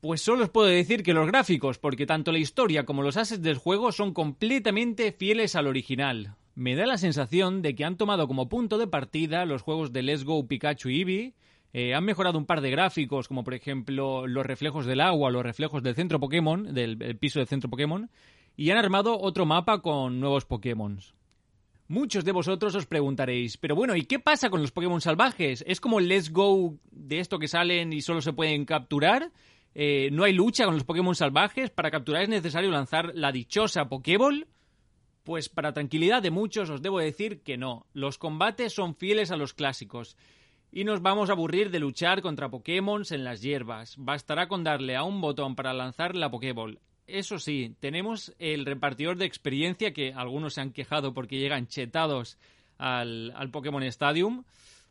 Pues solo os puedo decir que los gráficos, porque tanto la historia como los assets del juego son completamente fieles al original. Me da la sensación de que han tomado como punto de partida los juegos de Let's Go Pikachu y Eevee, eh, han mejorado un par de gráficos, como por ejemplo los reflejos del agua, los reflejos del centro Pokémon, del piso del centro Pokémon, y han armado otro mapa con nuevos Pokémon. Muchos de vosotros os preguntaréis, pero bueno, ¿y qué pasa con los Pokémon salvajes? ¿Es como Let's Go de esto que salen y solo se pueden capturar? Eh, ¿No hay lucha con los Pokémon salvajes? ¿Para capturar es necesario lanzar la dichosa Pokéball? Pues para tranquilidad de muchos os debo decir que no. Los combates son fieles a los clásicos y nos vamos a aburrir de luchar contra Pokémon en las hierbas. Bastará con darle a un botón para lanzar la Pokéball. Eso sí, tenemos el repartidor de experiencia que algunos se han quejado porque llegan chetados al, Pokémon Stadium.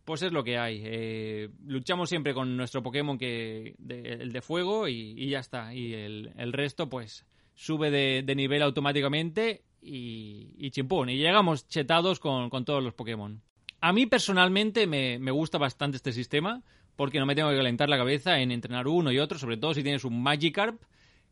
Pues es lo que hay. Eh, luchamos siempre con nuestro Pokémon que el de fuego y, ya está. Y el, resto pues sube de, nivel automáticamente y, y. Y llegamos chetados con todos los Pokémon. A mí personalmente me, gusta bastante este sistema porque no me tengo que calentar la cabeza en entrenar uno y otro, sobre todo si tienes un Magikarp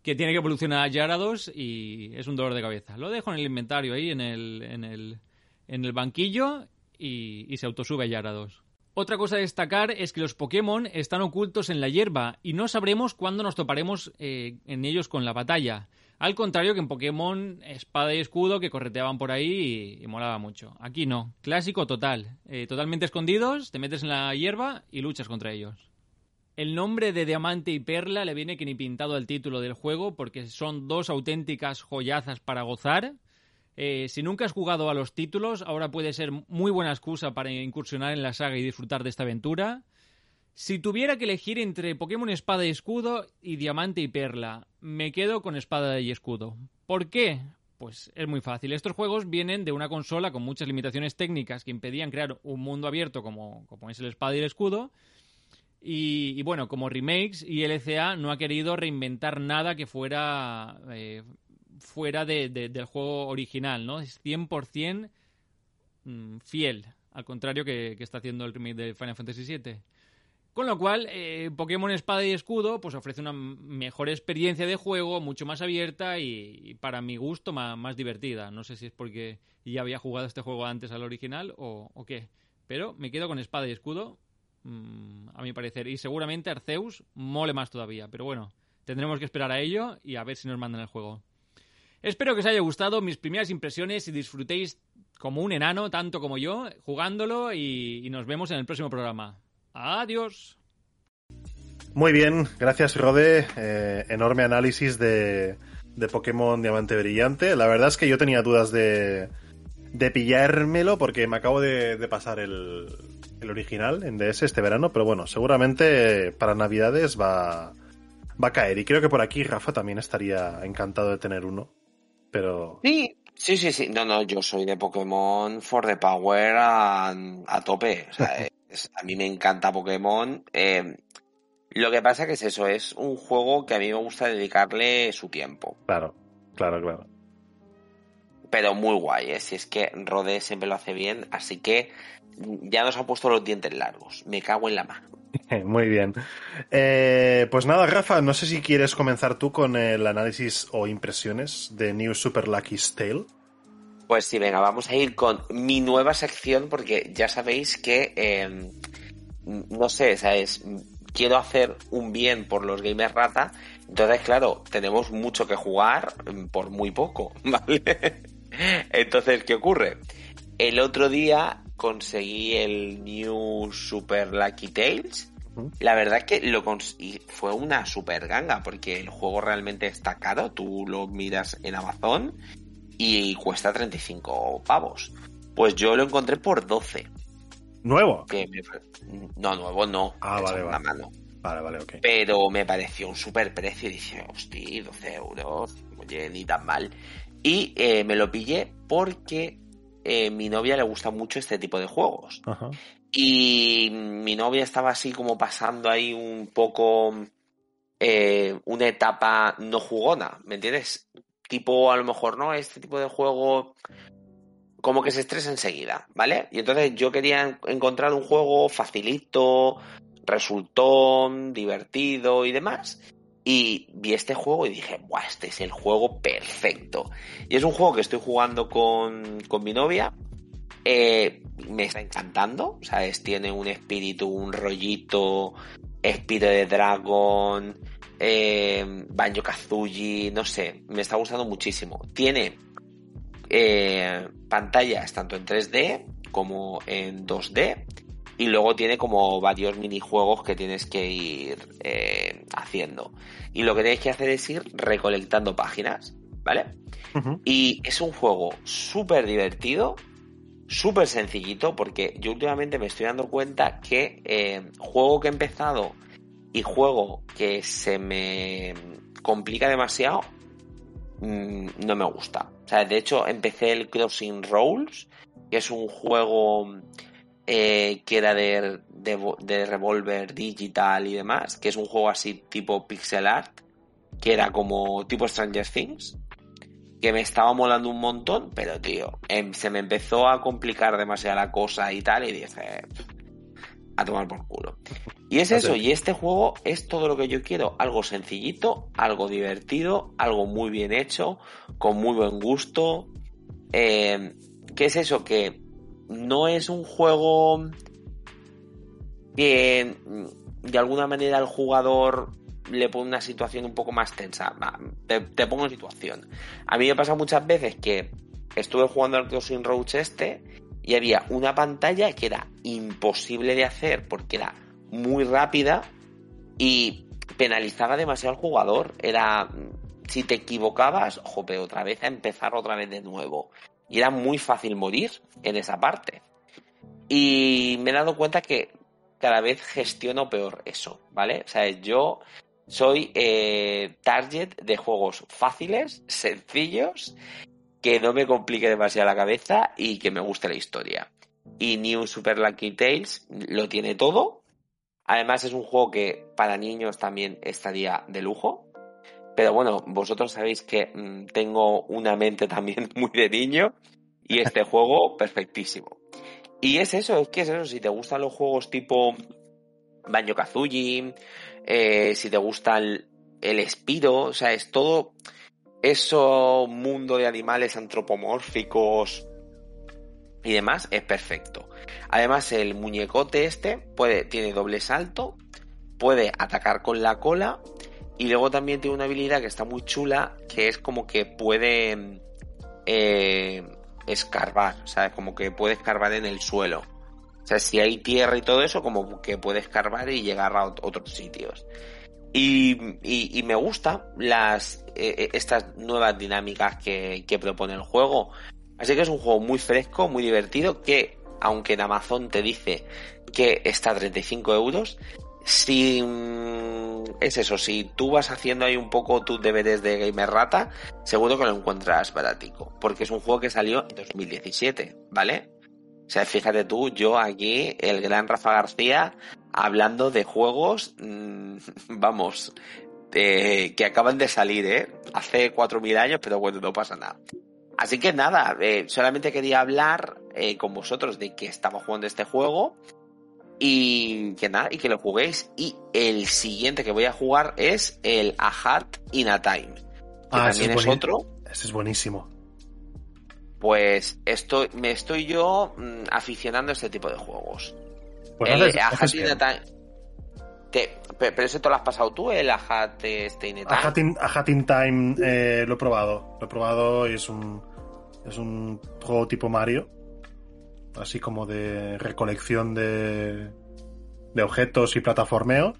que tiene que evolucionar a Gyarados y es un dolor de cabeza. Lo dejo en el inventario ahí en el, en el, en el banquillo y, y se autosube a Gyarados. Otra cosa a destacar es que los Pokémon están ocultos en la hierba y no sabremos cuándo nos toparemos eh, en ellos con la batalla. Al contrario que en Pokémon Espada y Escudo que correteaban por ahí y, molaba mucho. Aquí no. Clásico total. Eh, totalmente escondidos, te metes en la hierba y luchas contra ellos. El nombre de Diamante y Perla le viene que ni pintado al título del juego porque son dos auténticas joyazas para gozar. Eh, si nunca has jugado a los títulos, ahora puede ser muy buena excusa para incursionar en la saga y disfrutar de esta aventura. Si tuviera que elegir entre Pokémon Espada y Escudo y Diamante y Perla, me quedo con Espada y Escudo. ¿Por qué? Pues es muy fácil. Estos juegos vienen de una consola con muchas limitaciones técnicas que impedían crear un mundo abierto como, es el Espada y el Escudo. Y, bueno, como remakes, y LCA no ha querido reinventar nada que fuera eh, fuera del juego original, ¿no? Es 100% mm, fiel, al contrario que, que, está haciendo el remake de Final Fantasy VII. Con lo cual, eh, Pokémon Espada y Escudo pues ofrece una mejor experiencia de juego, mucho más abierta y, para mi gusto más, divertida. No sé si es porque ya había jugado este juego antes al original o, qué. Pero me quedo con Espada y Escudo, mm, a mi parecer. Y seguramente Arceus mole más todavía. Pero bueno, tendremos que esperar a ello y a ver si nos mandan el juego. Espero que os haya gustado mis primeras impresiones y disfrutéis como un enano, tanto como yo, jugándolo y nos vemos en el próximo programa. Adiós. Muy bien, gracias Rode. Eh, enorme análisis de, de Pokémon Diamante Brillante. La verdad es que yo tenía dudas de, de pillármelo porque me acabo de, pasar el, el, original en DS este verano, pero bueno, seguramente para Navidades va, va a caer. Y creo que por aquí Rafa también estaría encantado de tener uno. Pero. Sí, sí, sí, sí. No, no, yo soy de Pokémon for the Power a, a tope. O sea, a mí me encanta Pokémon. Eh, lo que pasa que es eso, es un juego que a mí me gusta dedicarle su tiempo. Claro, claro, claro. Pero muy guay, ¿eh? si es que Rode siempre lo hace bien, así que ya nos ha puesto los dientes largos. Me cago en la mano. <laughs> Muy bien. Eh, pues nada, Rafa, no sé si quieres comenzar tú con el análisis o impresiones de New Super Lucky Tale. Pues sí, venga, vamos a ir con mi nueva sección porque ya sabéis que, eh, no sé, ¿sabes? Quiero hacer un bien por los gamers rata, entonces claro, tenemos mucho que jugar por muy poco, <laughs> ¿vale? Entonces, ¿qué ocurre? El otro día conseguí el New Super Lucky Tales. La verdad es que lo conseguí, fue una super ganga porque el juego realmente está caro. Tú lo miras en Amazon y cuesta 35 pavos. Pues yo lo encontré por 12. ¿Nuevo? Que me... No, nuevo no. Ah, vale, vale. Mano. Vale, vale, ok. Pero me pareció un super precio dije, hostia, 12 euros. Oye, ni tan mal. Y eh, me lo pillé porque eh, mi novia le gusta mucho este tipo de juegos. Ajá. Y mi novia estaba así como pasando ahí un poco eh, una etapa no jugona, ¿me entiendes? Tipo, a lo mejor no, este tipo de juego como que se estresa enseguida, ¿vale? Y entonces yo quería encontrar un juego facilito, resultón, divertido y demás. Y vi este juego y dije, ¡buah! Este es el juego perfecto. Y es un juego que estoy jugando con, con mi novia. Eh, me está encantando. ¿Sabes? Tiene un espíritu, un rollito, espíritu de dragón, eh, Banjo Kazooie, no sé. Me está gustando muchísimo. Tiene eh, pantallas tanto en 3D como en 2D. Y luego tiene como varios minijuegos que tienes que ir eh, haciendo. Y lo que tienes que hacer es ir recolectando páginas, ¿vale? Y es un juego súper divertido, súper sencillito, porque yo últimamente me estoy dando cuenta que eh, juego que he empezado y juego que se me complica demasiado, mm, no me gusta. O sea, de hecho, empecé el Crossing Rolls, que es un juego eh, que era de, de, Revolver Digital y demás, que es un juego así tipo pixel art, que era como tipo Stranger Things, que me estaba molando un montón, pero tío, em, se me empezó a complicar demasiado la cosa y tal, y dije, a tomar por culo. Y es eso, y este juego es todo lo que yo quiero, algo sencillito, algo divertido, algo muy bien hecho, con muy buen gusto. Eh, ¿Qué es eso? Que no es un juego que mm, de alguna manera el jugador le pone una situación un poco más tensa. Te, te pongo en situación. A mí me pasa muchas veces que estuve jugando al Crossing Roads este y había una pantalla que era imposible de hacer porque era muy rápida y penalizaba demasiado al jugador. Era, si te equivocabas, jope, otra vez a empezar otra vez de nuevo. Y era muy fácil morir en esa parte. Y me he dado cuenta que cada vez gestiono peor eso, ¿vale? O sea, yo soy eh, target de juegos fáciles, sencillos, que no me complique demasiado la cabeza y que me guste la historia. Y New Super Lucky Tales lo tiene todo. Además es un juego que para niños también estaría de lujo. Pero bueno, vosotros sabéis que mmm, tengo una mente <laughs> también muy de niño y este <laughs> juego perfectísimo. Y es eso, es que es eso, si te gustan los juegos tipo Banjo Kazooie, eh, si te gusta el, el Espiro, o sea, es todo eso mundo de animales antropomórficos y demás, es perfecto. Además, el muñecote este tiene doble salto, puede atacar con la cola y luego también tiene una habilidad que está muy chula, que es como que puede eh, escarbar, ¿sabes? Como que puede escarbar en el suelo. O sea, si hay tierra y todo eso, como que puede escarbar y llegar a otros sitios. Y, me gustan las eh, estas nuevas dinámicas que, que propone el juego. Así que es un juego muy fresco, muy divertido, que aunque en Amazon te dice que está a 35 euros, si es eso, si tú vas haciendo ahí un poco tus deberes de gamer rata, seguro que lo encuentras baratico, porque es un juego que salió en 2017, ¿vale? O sea, fíjate tú, yo aquí, el gran Rafa García, hablando de juegos, mmm, <laughs> vamos, eh, que acaban de salir, ¿eh? Hace 4.000 años, pero bueno, no pasa nada. Así que nada, eh, solamente quería hablar eh, con vosotros de que estaba jugando este juego y que nada, y que lo juguéis. Y el siguiente que voy a jugar es el A Heart in a Time. Que Ah, también ese es, otro. Ese es buenísimo. pues esto, me estoy yo mm, aficionando a este tipo de juegos. Pues El haces- A Hat in a Time- te- pero eso te lo has pasado tú, el A Hat este in a A Time? Hat in, A Hat in Time eh, lo he probado. Lo he probado y es un, es un juego tipo Mario. Así como de recolección de, de objetos y plataformeo.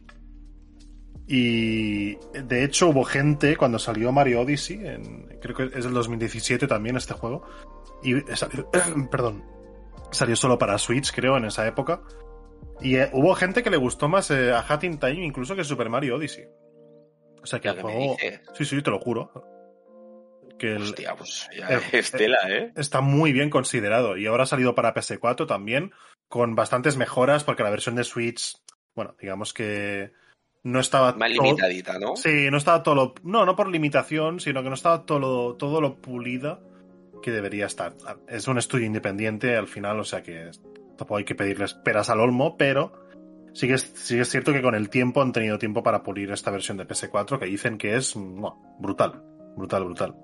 Y de hecho hubo gente cuando salió Mario Odyssey, en- creo que es del 2017 también este juego. Y salió, <clears throat> perdón, salió solo para Switch, creo, en esa época. Y eh, hubo gente que le gustó más eh, a Hat in Time incluso que Super Mario Odyssey. O sea que el juego. Sí, sí, te lo juro. Que el- Hostia, pues ya eh, <laughs> es tela, ¿eh? está muy bien considerado. Y ahora ha salido para PS4 también, con bastantes mejoras, porque la versión de Switch, bueno, digamos que no estaba. Más todo- limitadita, ¿no? Sí, no estaba todo lo. No, no por limitación, sino que no estaba todo lo, todo lo pulida que debería estar. Es un estudio independiente al final, o sea que tampoco hay que pedirles peras al olmo, pero sí que, es, sí que es cierto que con el tiempo han tenido tiempo para pulir esta versión de PS4 que dicen que es brutal. Brutal, brutal.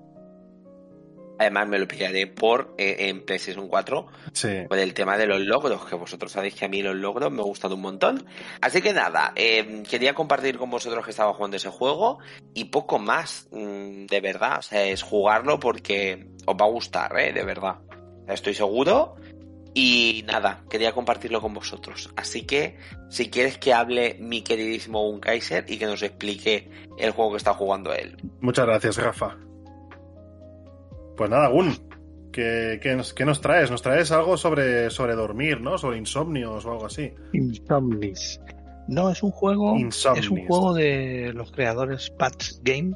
Además me lo pillaré por eh, en PlayStation 4 Sí. por el tema de los logros, que vosotros sabéis que a mí los logros me gustan un montón. Así que nada, eh, quería compartir con vosotros que estaba jugando ese juego y poco más, mm, de verdad. O sea, es jugarlo porque os va a gustar, ¿eh? De verdad. Estoy seguro. Y nada, quería compartirlo con vosotros. Así que, si quieres que hable mi queridísimo Un Kaiser y que nos explique el juego que está jugando él. Muchas gracias, Rafa. Pues nada, Gun, ¿qué, qué nos, qué nos traes? Nos traes algo sobre, sobre dormir, ¿no? Sobre insomnios o algo así. Insomnis. No, es un juego. Insomnis. Es un juego de los creadores Patch Game.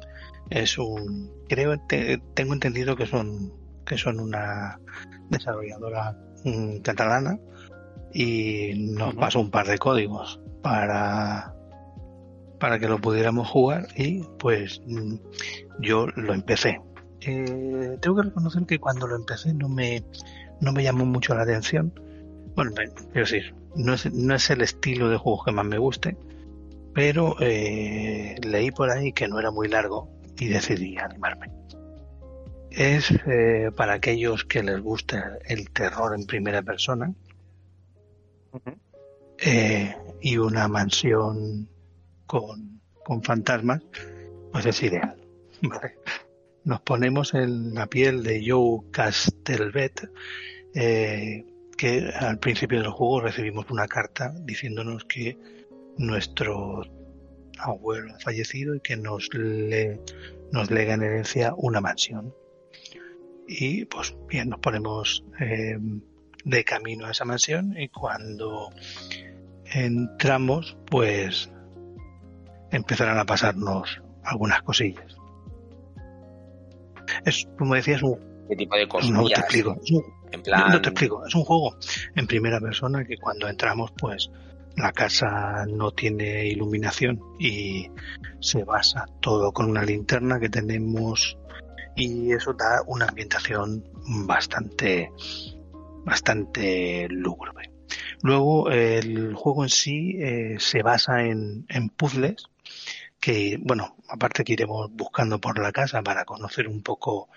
Es un. Creo, te- tengo entendido que son que son una desarrolladora mm, catalana y nos pasó un par de códigos para para que lo pudiéramos jugar y pues mm, yo lo empecé. Eh, tengo que reconocer que cuando lo empecé no me no me llamó mucho la atención. Bueno, me- quiero decir, no es, no es el estilo de juego que más me guste, pero eh, leí por ahí que no era muy largo y decidí animarme. Es eh, para aquellos que les gusta el terror en primera persona eh, y una mansión con, con fantasmas, pues es ideal. <laughs> ¿vale? Nos ponemos en la piel de Joe Castelvet, eh, que al principio del juego recibimos una carta diciéndonos que nuestro abuelo ha fallecido y que nos, le, nos lega en herencia una mansión. Y pues bien, nos ponemos eh, de camino a esa mansión y cuando entramos, pues empezarán a pasarnos algunas cosillas. Es, como decías, un ¿Qué tipo de no te explico. En plan... no te explico. Es un juego en primera persona que cuando entramos, pues la casa no tiene iluminación y se basa todo con una linterna que tenemos y eso da una ambientación bastante bastante lúgubre. Luego el juego en sí eh, se basa en, en puzzles que, bueno, aparte que iremos buscando por la casa para conocer un poco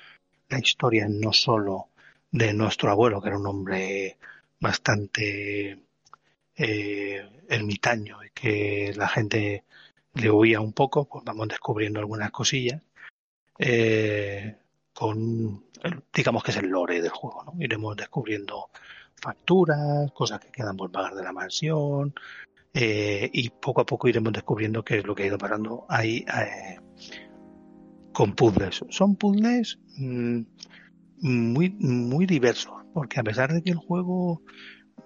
la historia no solo de nuestro abuelo, que era un hombre bastante eh, ermitaño y que la gente le oía un poco, pues vamos descubriendo algunas cosillas eh, con, digamos que es el lore del juego, ¿no? Iremos descubriendo facturas, cosas que quedan por pagar de la mansión eh, y poco a poco iremos descubriendo qué es lo que ha ido pasando ahí eh, con puzzles. Son puzzles mm, muy, muy diversos, porque a pesar de que el juego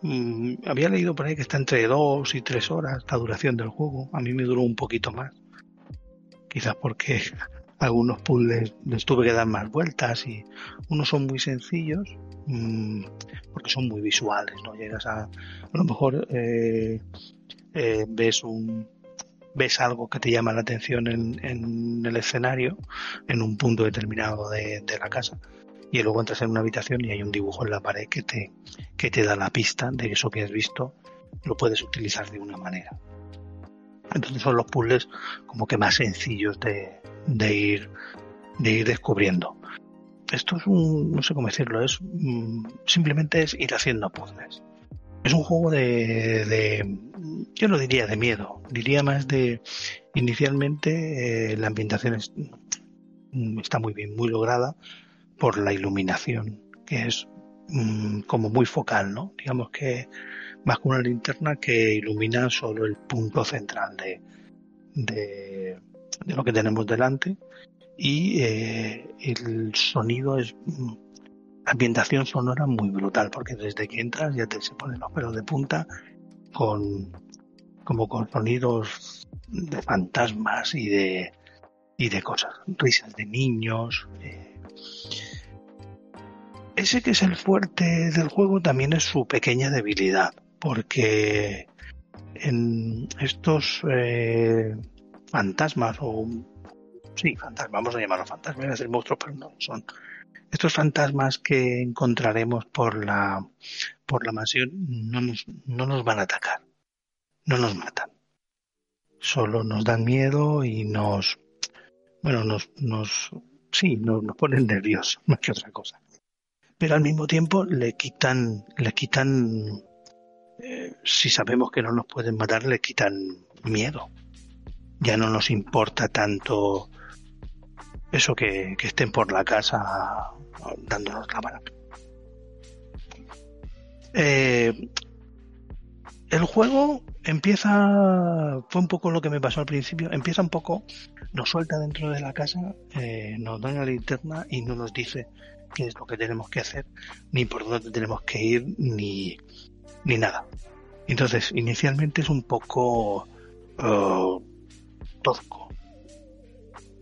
mm, había leído por ahí que está entre dos y tres horas la duración del juego, a mí me duró un poquito más. Quizás porque <laughs> algunos puzzles les tuve que dar más vueltas y unos son muy sencillos mm, porque son muy visuales, ¿no? Llegas a, a lo mejor eh, eh, ves un ves algo que te llama la atención en, en el escenario, en un punto determinado de, de la casa, y luego entras en una habitación y hay un dibujo en la pared que te, que te da la pista de que eso que has visto lo puedes utilizar de una manera. Entonces son los puzzles como que más sencillos de, de ir, de ir descubriendo. esto es un, no sé cómo decirlo, es mm, simplemente es ir haciendo puzzles. Es un juego de, de, yo no diría de miedo, diría más de, inicialmente eh, la ambientación mm, está muy bien, muy lograda por la iluminación, que es mm, como muy focal, ¿no? Digamos que más que una linterna que ilumina solo el punto central de, de, de lo que tenemos delante y eh, el sonido es mm, ambientación sonora muy brutal porque desde que entras ya te se ponen los pelos de punta con como con sonidos de fantasmas y de y de cosas risas de niños eh. ese que es el fuerte del juego también es su pequeña debilidad porque en estos eh, fantasmas o sí, fantasmas, vamos a llamarlos fantasmas, a ser monstruos, pero no son. Estos fantasmas que encontraremos por la, por la mansión no nos, no nos van a atacar, no nos matan. Solo nos dan miedo y nos, bueno, nos, nos, sí, nos, nos ponen nerviosos, <laughs> más que otra cosa. Pero al mismo tiempo le quitan, le quitan, eh, si sabemos que no nos pueden matar, le quitan miedo. Ya no nos importa tanto eso que, estén por la casa dándonos la mano. Eh, el juego empieza, fue un poco lo que me pasó al principio, empieza un poco, nos suelta dentro de la casa, eh, nos da una linterna y no nos dice qué es lo que tenemos que hacer, ni por dónde tenemos que ir, ni, ni nada. Entonces, inicialmente es un poco uh, tosco,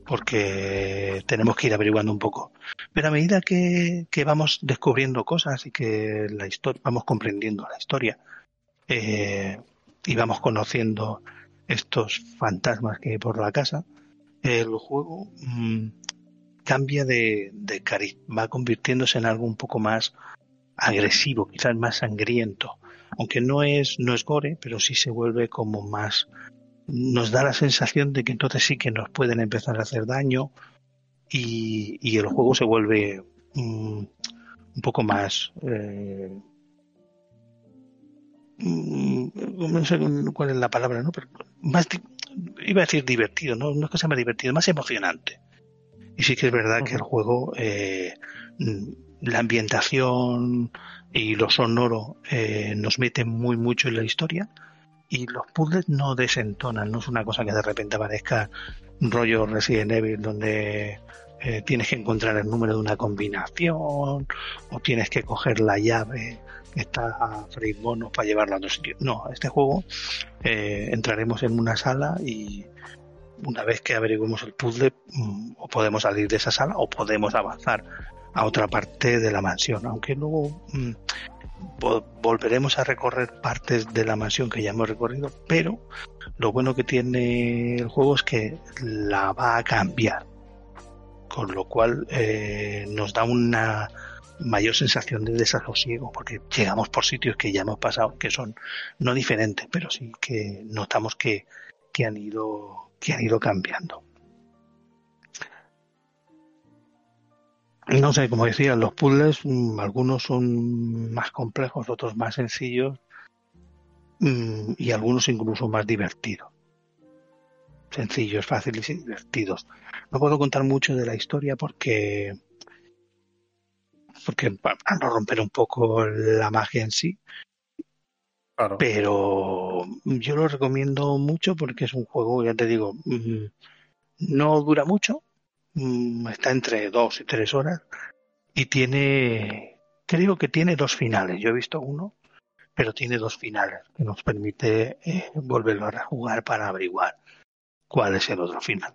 porque tenemos que ir averiguando un poco. Pero a medida que, vamos descubriendo cosas y que la historia, vamos comprendiendo la historia eh, y vamos conociendo estos fantasmas que hay por la casa, el juego mm, cambia de, de cariz, va convirtiéndose en algo un poco más agresivo, quizás más sangriento. Aunque no es, no es gore, pero sí se vuelve como más nos da la sensación de que entonces sí que nos pueden empezar a hacer daño y, el juego se vuelve mm, un poco más eh, mm, no sé cuál es la palabra no pero más iba a decir divertido no no es que sea más divertido más emocionante. Y sí que es verdad que el juego eh, la ambientación y lo sonoro eh, nos mete muy mucho en la historia y los puzzles no desentonan, no es una cosa que de repente aparezca rollo Resident Evil donde eh, tienes que encontrar el número de una combinación o tienes que coger la llave que está a freír bonos para llevarla a otro sitio. No, este juego eh, entraremos en una sala y una vez que averiguemos el puzzle mm, o podemos salir de esa sala o podemos avanzar a otra parte de la mansión, aunque luego mm, volveremos a recorrer partes de la mansión que ya hemos recorrido, pero lo bueno que tiene el juego es que la va a cambiar, con lo cual eh, nos da una mayor sensación de desasosiego, porque llegamos por sitios que ya hemos pasado, que son no diferentes, pero sí que notamos que, que han ido que han ido cambiando. No sé, como decía, los puzzles, mm, algunos son más complejos, otros más sencillos mm, y algunos incluso más divertidos. Sencillos, fáciles y divertidos. No puedo contar mucho de la historia porque porque para no romper un poco la magia en sí. Pero yo lo recomiendo mucho porque es un juego, ya te digo, mm, no dura mucho, está entre dos y tres horas y tiene, creo que tiene dos finales. Yo he visto uno, pero tiene dos finales que nos permite eh, volverlo a jugar para averiguar cuál es el otro final.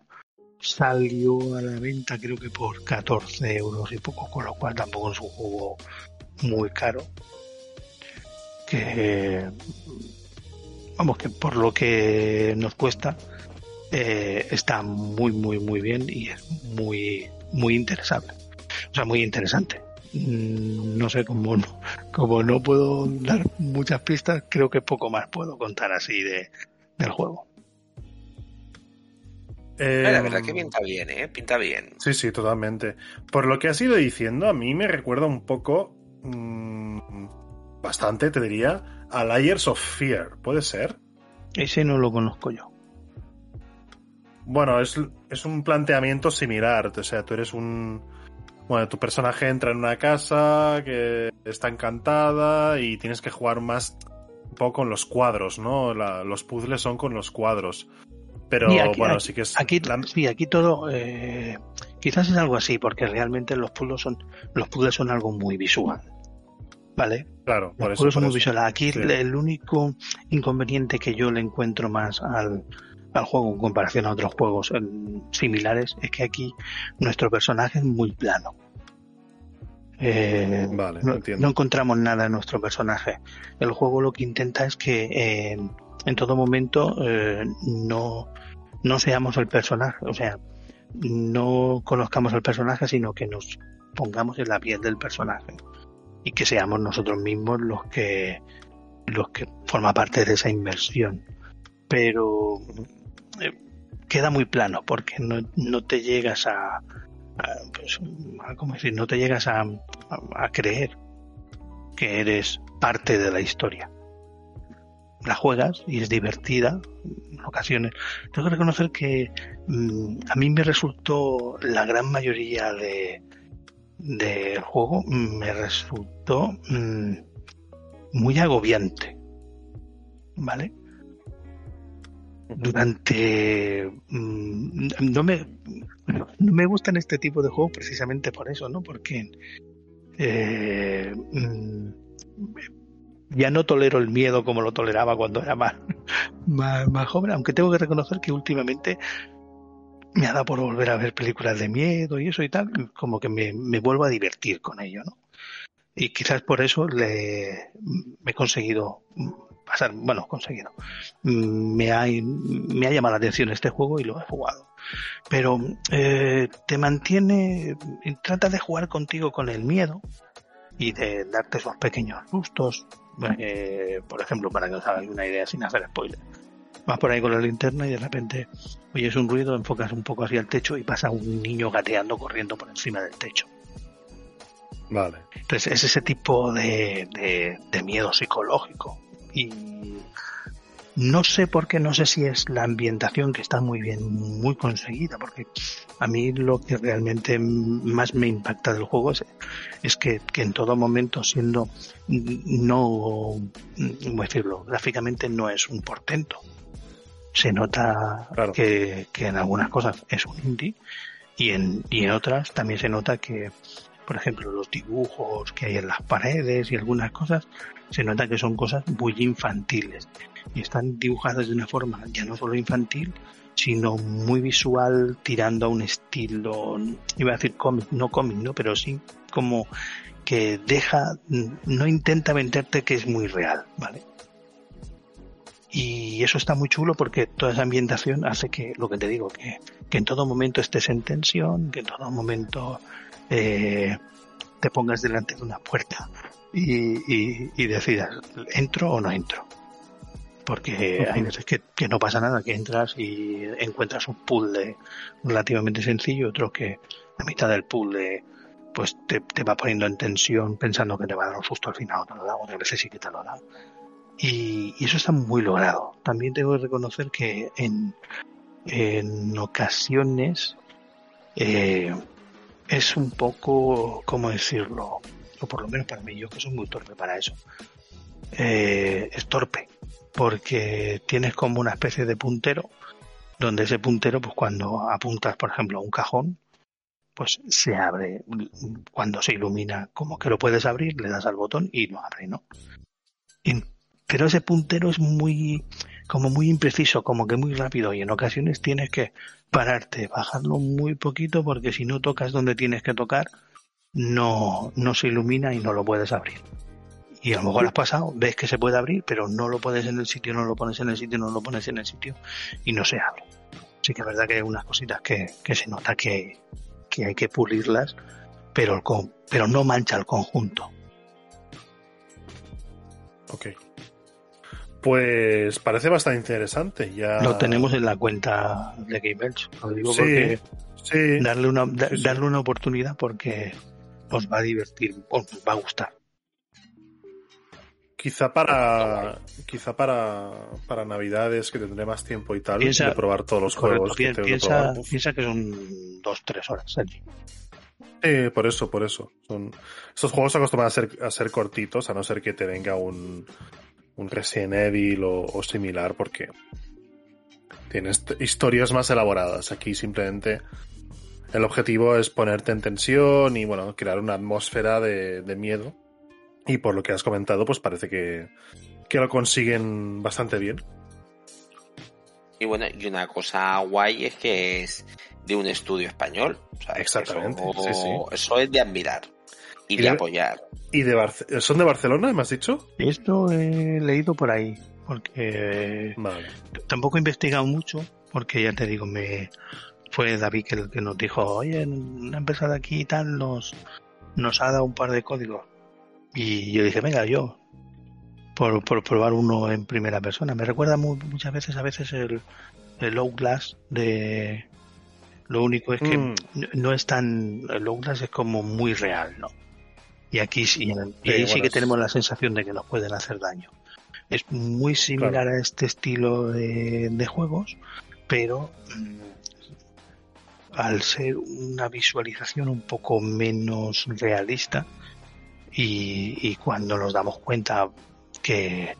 Salió a la venta creo que por 14 euros y poco, con lo cual tampoco es un juego muy caro. Que vamos que por lo que nos cuesta eh, está muy, muy, muy bien y es muy, muy interesante. O sea, muy interesante. Mm, no sé cómo no, como no puedo dar muchas pistas, creo que poco más puedo contar así de, del juego. la verdad que pinta bien, ¿eh? Pinta bien. Sí, sí, totalmente. Por lo que has ido diciendo, a mí me recuerda un poco, mmm, bastante, te diría, a Layers of Fear. ¿Puede ser? Ese no lo conozco yo. Bueno, es, es un planteamiento similar. O sea, tú eres un... Bueno, tu personaje entra en una casa que está encantada y tienes que jugar más un poco con los cuadros, ¿no? La, los puzzles son con los cuadros. Pero bueno, sí que es. Aquí, Sí, aquí todo. Eh, quizás es algo así, porque realmente los puzzles son, los puzzles son algo muy visual. ¿Vale? Claro, por los eso. Son muy visuales. Aquí el único inconveniente que yo le encuentro más al, al juego en comparación a otros juegos similares es que aquí nuestro personaje es muy plano. Eh, vale, no, no, encontramos nada en nuestro personaje. El juego lo que intenta es que eh, en todo momento eh, no, no seamos el personaje, o sea, no conozcamos al personaje, sino que nos pongamos en la piel del personaje y que seamos nosotros mismos los que los que forma parte de esa inmersión. Pero eh, queda muy plano porque no, no te llegas a, pues, ¿cómo decir? No te llegas a, a creer que eres parte de la historia la juegas y es divertida en ocasiones. Tengo que reconocer que mm, a mí me resultó la gran mayoría de del juego me resultó mm, muy agobiante, ¿vale? Durante mm, no me no me gustan este tipo de juegos precisamente por eso, ¿no? Porque eh, ya no tolero el miedo como lo toleraba cuando era <laughs> más, más, joven, aunque tengo que reconocer que últimamente me ha dado por volver a ver películas de miedo y eso y tal, como que me, me vuelvo a divertir con ello, ¿no? Y quizás por eso le, me he conseguido pasar, bueno, conseguido. Me ha, me ha llamado la atención este juego y lo he jugado. Pero eh, te mantiene, trata de jugar contigo con el miedo y de darte esos pequeños sustos, eh, por ejemplo, para que os hagáis una idea sin hacer spoiler. Vas por ahí con la linterna y de repente oyes un ruido, enfocas un poco hacia el techo y pasa un niño gateando corriendo por encima del techo. Vale. Entonces es ese tipo de, de miedo psicológico. Y no sé por qué, no sé si es la ambientación que está muy bien, muy conseguida, porque a mí lo que realmente más me impacta del juego es, que, en todo momento, siendo no, ¿cómo decirlo? Gráficamente no es un portento. Se nota que, que en algunas cosas es un indie y en, y en otras también se nota que, por ejemplo, los dibujos que hay en las paredes y algunas cosas, se nota que son cosas muy infantiles y están dibujadas de una forma ya no solo infantil, sino muy visual, tirando a un estilo, iba a decir cómic, no cómic, ¿no? Pero sí como que deja, no intenta venderte que es muy real, ¿vale? Y eso está muy chulo porque toda esa ambientación hace que, lo que te digo, que, que en todo momento estés en tensión, que en todo momento eh, te pongas delante de una puerta y, y, y decidas, ¿entro o no entro? porque hay veces que, no pasa nada, que entras y encuentras un puzzle relativamente sencillo, otro que a mitad del puzzle pues te, va poniendo en tensión pensando que te va a dar un susto al final, o te lo da, otras veces sí que te lo da. Y, eso está muy logrado. También tengo que reconocer que en, en ocasiones eh, es un poco, ¿cómo decirlo? O por lo menos para mí, yo que soy muy torpe para eso. Eh, es torpe porque tienes como una especie de puntero, donde ese puntero, pues cuando apuntas, por ejemplo, a un cajón, pues se abre, cuando se ilumina, como que lo puedes abrir, le das al botón y lo abre, ¿no? pero ese puntero es muy, como muy impreciso, como que muy rápido y en ocasiones tienes que pararte, bajarlo muy poquito porque si no tocas donde tienes que tocar, no, no se ilumina y no lo puedes abrir y a lo mejor has pasado, ves que se puede abrir, pero no lo pones en el sitio, no lo pones en el sitio, no lo pones en el sitio y no se abre. Así que es verdad que hay unas cositas que, se nota que, hay que pulirlas, pero, el, pero no mancha el conjunto. Ok. Pues parece bastante interesante. Ya... Lo tenemos en la cuenta de Game Edge. Lo digo Sí, porque sí. darle una, da- Sí, sí. darle una oportunidad porque os va a divertir, os va a gustar. Quizá para quizá para, para Navidades que tendré más tiempo y tal Piensa- de probar todos los Correcto, juegos que piensa, piensa que son dos, tres horas, Sergi. Sí, por eso, por eso. Son, estos juegos se acostumbran a ser, a ser cortitos, a no ser que te venga un, un Resident Evil o, o similar, porque tienes historias más elaboradas. Aquí simplemente el objetivo es ponerte en tensión y bueno, crear una atmósfera de, de miedo. Y por lo que has comentado, pues parece que, que lo consiguen bastante bien. Y bueno, y una cosa guay es que es de un estudio español. Exactamente, Eso, sí, sí. eso es de admirar y Y de de- apoyar. ¿Y de Barce- son de Barcelona, me has dicho? Esto he leído por ahí, porque Vale. tampoco he investigado mucho, porque ya te digo, me fue David el que nos dijo, oye, una empresa de aquí y tal nos, nos ha dado un par de códigos. Y yo dije, venga, yo, por, por probar uno en primera persona. Me recuerda mu- muchas veces, a veces el, el Outlast de... Lo único es que Mm. no- no es tan... El Outlast es como muy real, ¿no? Y aquí sí, y ahí sí que tenemos la sensación de que nos pueden hacer daño. Es muy similar Claro. a este estilo de, de juegos, pero mm, al ser una visualización un poco menos realista y, y cuando nos damos cuenta que,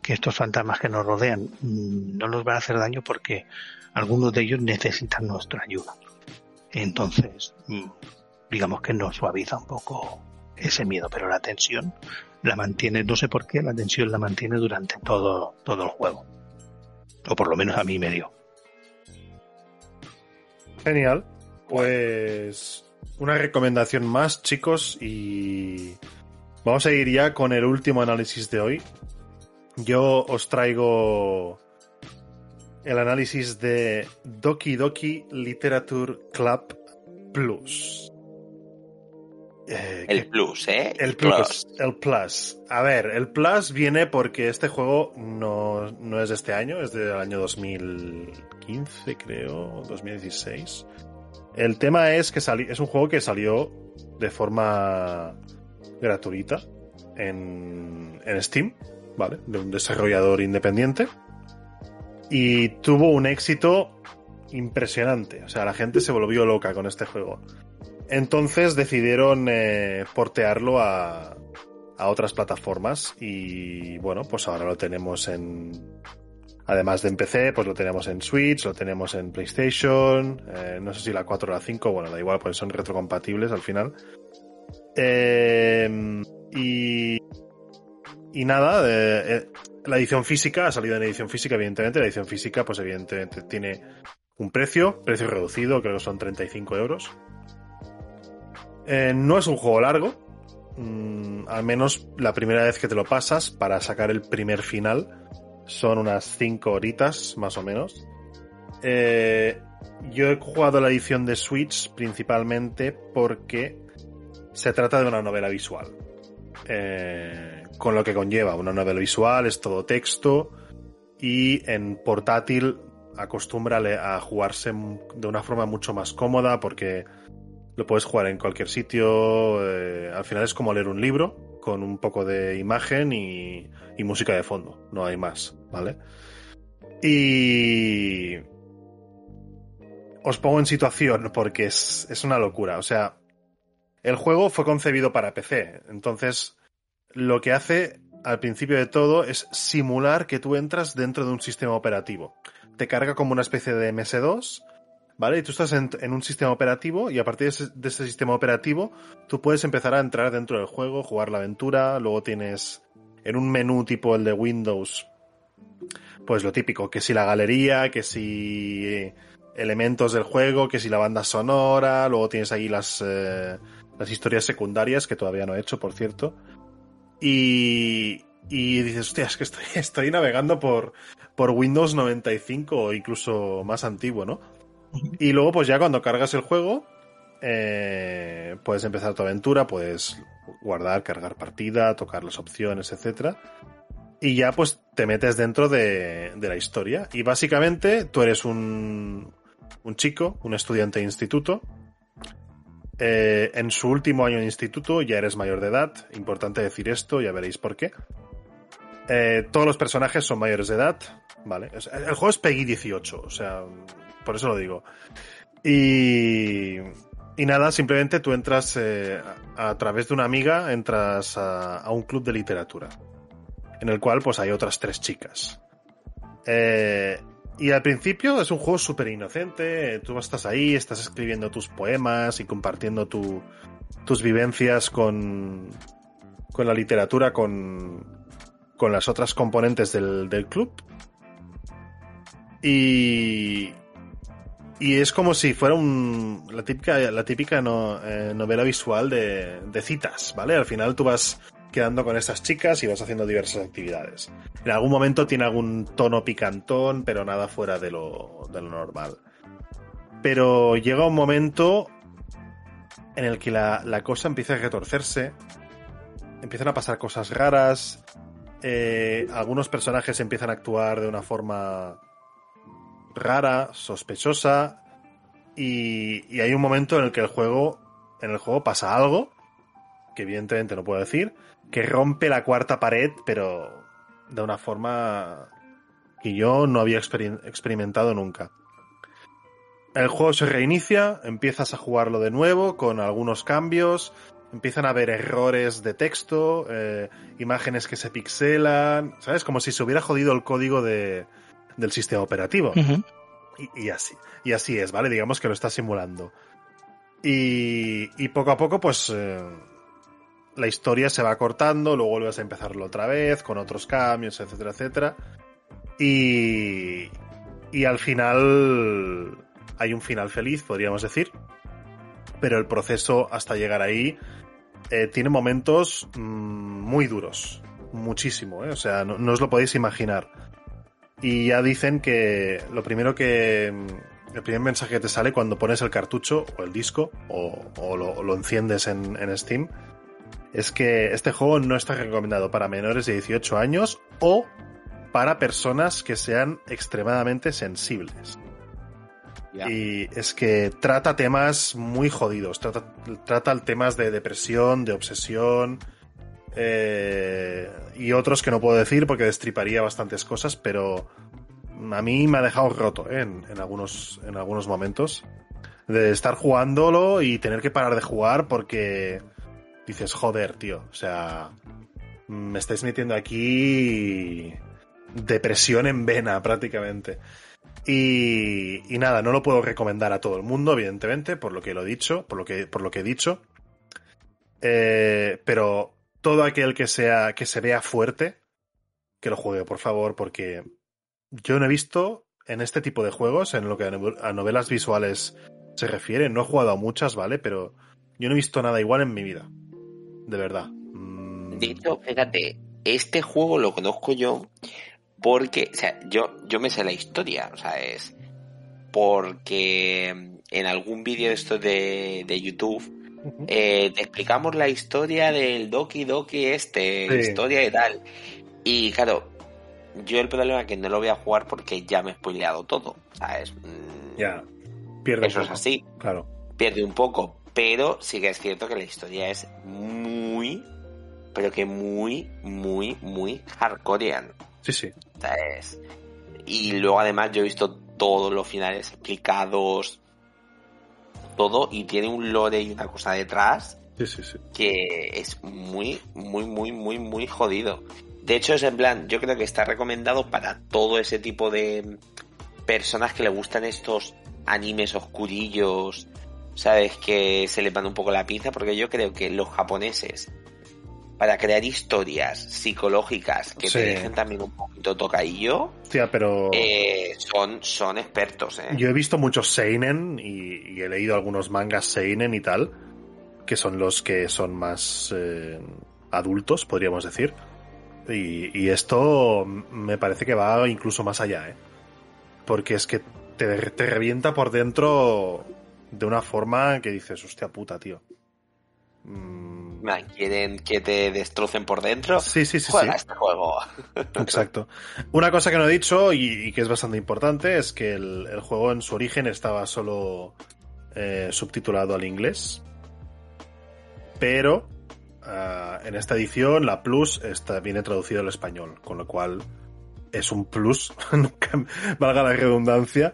que estos fantasmas que nos rodean mm, no nos van a hacer daño porque algunos de ellos necesitan nuestra ayuda. Entonces, mm, digamos que nos suaviza un poco ese miedo, pero la tensión la mantiene, no sé por qué, la tensión la mantiene durante todo, todo el juego. O por lo menos a mí me dio. Genial. Pues una recomendación más, chicos, y vamos a ir ya con el último análisis de hoy. Yo os traigo el análisis de Doki Doki Literature Club Plus. Eh, El que- plus, ¿eh? el plus, el plus. A ver, el plus viene porque este juego no, no es de este año, es del año 2015, creo, 2016. El tema es que sali- es un juego que salió de forma gratuita en, en Steam, ¿vale? De un desarrollador independiente. Y tuvo un éxito impresionante. O sea, la gente se volvió loca con este juego. Entonces decidieron eh, portearlo a, a otras plataformas y bueno, pues ahora lo tenemos en... Además de en PC, pues lo tenemos en Switch, lo tenemos en PlayStation, eh, no sé si la 4 o la 5, bueno, da igual, pues son retrocompatibles al final. Eh, y, y nada, eh, eh, la edición física ha salido en edición física, evidentemente. La edición física, pues evidentemente tiene un precio, precio reducido, creo que son 35 euros. Eh, no es un juego largo, mm, al menos la primera vez que te lo pasas para sacar el primer final son unas 5 horitas más o menos. Eh, yo he jugado la edición de Switch principalmente porque se trata de una novela visual. Eh, con lo que conlleva una novela visual, es todo texto y en portátil acostumbra a jugarse de una forma mucho más cómoda porque lo puedes jugar en cualquier sitio. eh, al final es como leer un libro con un poco de imagen y, y música de fondo, no hay más, ¿vale? Y os pongo en situación porque es, es una locura. O sea, el juego fue concebido para PC, entonces lo que hace al principio de todo es simular que tú entras dentro de un sistema operativo. Te carga como una especie de MS2, ¿vale? Y tú estás en, un sistema operativo y a partir de ese, sistema operativo tú puedes empezar a entrar dentro del juego, jugar la aventura, luego tienes en un menú tipo el de Windows, pues lo típico, que si la galería, que si elementos del juego, que si la banda sonora, luego tienes ahí las, eh, las historias secundarias, que todavía no he hecho, por cierto. Y, y dices, hostia, es que estoy, <laughs> estoy navegando por, por Windows 95 o incluso más antiguo, ¿no? Y luego, pues ya cuando cargas el juego, eh, puedes empezar tu aventura, puedes guardar, cargar partida, tocar las opciones, etcétera. y ya pues te metes dentro de, de la historia. Y básicamente tú eres un, un chico, un estudiante de instituto. Eh, en su último año de instituto ya eres mayor de edad. Importante decir esto, ya veréis por qué. Eh, todos los personajes son mayores de edad. Vale. El juego es Peggy 18, o sea, por eso lo digo. Y, y nada, simplemente tú entras eh, a, través de una amiga, entras a, un club de literatura, en el cual pues hay otras tres chicas. Eh, y al principio es un juego súper inocente, tú estás ahí, estás escribiendo tus poemas y compartiendo tu, tus vivencias con, con la literatura, con, con las otras componentes del, del club. Y, y es como si fuera un, la típica, la típica no, eh, novela visual de, de, citas, ¿vale? Al final tú vas quedando con estas chicas y vas haciendo diversas actividades. En algún momento tiene algún tono picantón, pero nada fuera de lo, de lo normal. Pero llega un momento en el que la, la cosa empieza a retorcerse, empiezan a pasar cosas raras, eh, algunos personajes empiezan a actuar de una forma rara, sospechosa, y, y, hay un momento en el que el juego, en el juego pasa algo, que evidentemente no puedo decir, que rompe la cuarta pared, pero de una forma que yo no había exper experimentado nunca. El juego se reinicia, empiezas a jugarlo de nuevo con algunos cambios, empiezan a haber errores de texto, eh, imágenes que se pixelan, ¿sabes? Como si se hubiera jodido el código de, del sistema operativo. Uh -huh. y, y, así. Y así es, ¿vale? Digamos que lo está simulando. Y, y poco a poco, pues. Eh, la historia se va cortando, luego vuelves a empezarlo otra vez, con otros cambios, etcétera, etcétera. Y. Y al final. Hay un final feliz, podríamos decir. Pero el proceso hasta llegar ahí. Eh, tiene momentos mmm, muy duros. Muchísimo, ¿eh? O sea, no, no os lo podéis imaginar y ya dicen que lo primero que el primer mensaje que te sale cuando pones el cartucho o el disco o, o, lo, enciendes en, en, Steam es que este juego no está recomendado para menores de 18 años o para personas que sean extremadamente sensibles. Yeah. Y es que trata temas muy jodidos, trata, trata temas de depresión, de obsesión, eh, y otros que no puedo decir porque destriparía bastantes cosas, pero a mí me ha dejado roto ¿eh? en, en, algunos, en algunos momentos. De estar jugándolo y tener que parar de jugar porque dices, joder, tío, o sea, me estáis metiendo aquí depresión en vena prácticamente. Y, y, nada, no lo puedo recomendar a todo el mundo, evidentemente, por lo que lo he dicho, por lo que, por lo que he dicho. Eh, pero todo aquel que sea que se vea fuerte que lo juegue por favor porque yo no he visto en este tipo de juegos en lo que a novelas visuales se refiere no he jugado a muchas vale pero yo no he visto nada igual en mi vida de verdad mm. de hecho fíjate este juego lo conozco yo porque o sea yo yo me sé la historia o sea es porque en algún vídeo esto de, de YouTube eh, te explicamos la historia del Doki Doki este, sí. historia y tal. Y claro, yo el problema es que no lo voy a jugar porque ya me he spoileado todo, ¿sabes? Ya, pierde Eso es así. Claro. Pierde un poco, pero sí que es cierto que la historia es muy, pero que muy, muy, muy hardcorean. Sí, sí. ¿Sabes? Y luego además yo he visto todos los finales explicados, todo y tiene un lore y una cosa detrás sí, sí, sí. que es muy, muy, muy, muy, muy jodido. De hecho, es en plan, yo creo que está recomendado para todo ese tipo de personas que le gustan estos animes oscurillos, ¿sabes? Que se les van un poco la pinza, porque yo creo que los japoneses, para crear historias psicológicas que sí. te dejen también un poquito tocadillo, Tía, pero... Eh, son, son expertos. ¿eh? Yo he visto muchos Seinen y, y, he leído algunos mangas Seinen y tal, que son los que son más eh, adultos, podríamos decir. Y, y, esto me parece que va incluso más allá, ¿eh? Porque es que te, te revienta por dentro de una forma que dices, hostia puta, tío. Mm, quieren que te destrocen por dentro. Sí, sí, sí. Juega sí. este juego. <laughs> Exacto. Una cosa que no he dicho y, y que es bastante importante es que el, el juego en su origen estaba solo eh, subtitulado al inglés. Pero ah, en esta edición la Plus está, viene traducido al español, con lo cual es un plus, <laughs> valga la redundancia,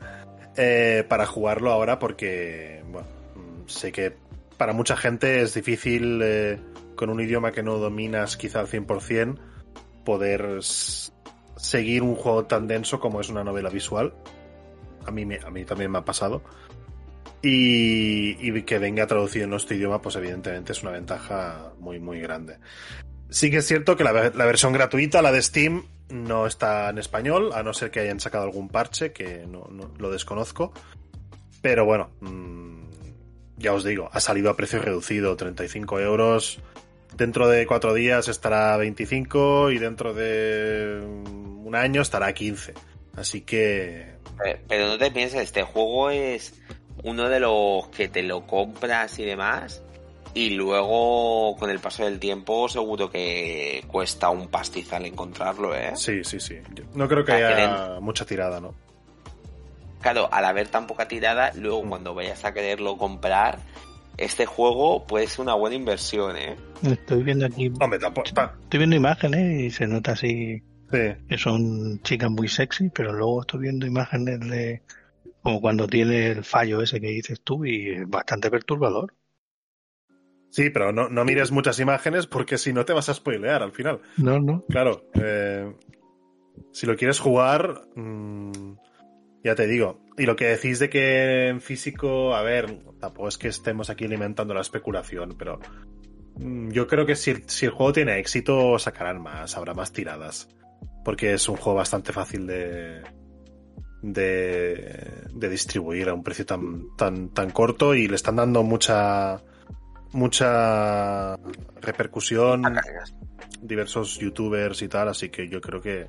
eh, para jugarlo ahora porque, bueno, sé que para mucha gente es difícil eh, con un idioma que no dominas quizá al 100% poder seguir un juego tan denso como es una novela visual. A mí, me- a mí también me ha pasado. Y, que venga traducido en nuestro idioma, pues evidentemente es una ventaja muy, muy grande. Sí que es cierto que la, ver- la versión gratuita, la de Steam, no está en español, a no ser que hayan sacado algún parche, que no, no- lo desconozco. Pero bueno, mm, ya os digo, ha salido a precio reducido, 35 euros. Dentro de cuatro días estará a 25 y dentro de un año estará a 15. Así que Pero no te pienses, este juego es uno de los que te lo compras y demás. Y luego, con el paso del tiempo, seguro que cuesta un pastizal encontrarlo, ¿eh? sí, sí, sí. No creo que haya mucha tirada, ¿no? Claro, al haber tan poca tirada, luego Mm. cuando vayas a quererlo comprar, este juego puede ser una buena inversión, ¿eh? Estoy viendo aquí, Hombre, tampoco. estoy viendo imágenes y se nota así sí. que son chicas muy sexy, pero luego estoy viendo imágenes de como cuando tiene el fallo ese que dices tú y es bastante perturbador. Sí, pero no, no mires muchas imágenes porque si no te vas a spoilear al final. No, no. Claro, eh, si lo quieres jugar, mm, ya te digo. Y lo que decís de que en físico, a ver, tampoco es que estemos aquí alimentando la especulación, pero mm, yo creo que si, si el juego tiene éxito, sacarán más, habrá más tiradas. Porque es un juego bastante fácil de, de, de distribuir a un precio tan, tan, tan corto y le están dando mucha, mucha repercusión diversos youtubers y tal, así que yo creo que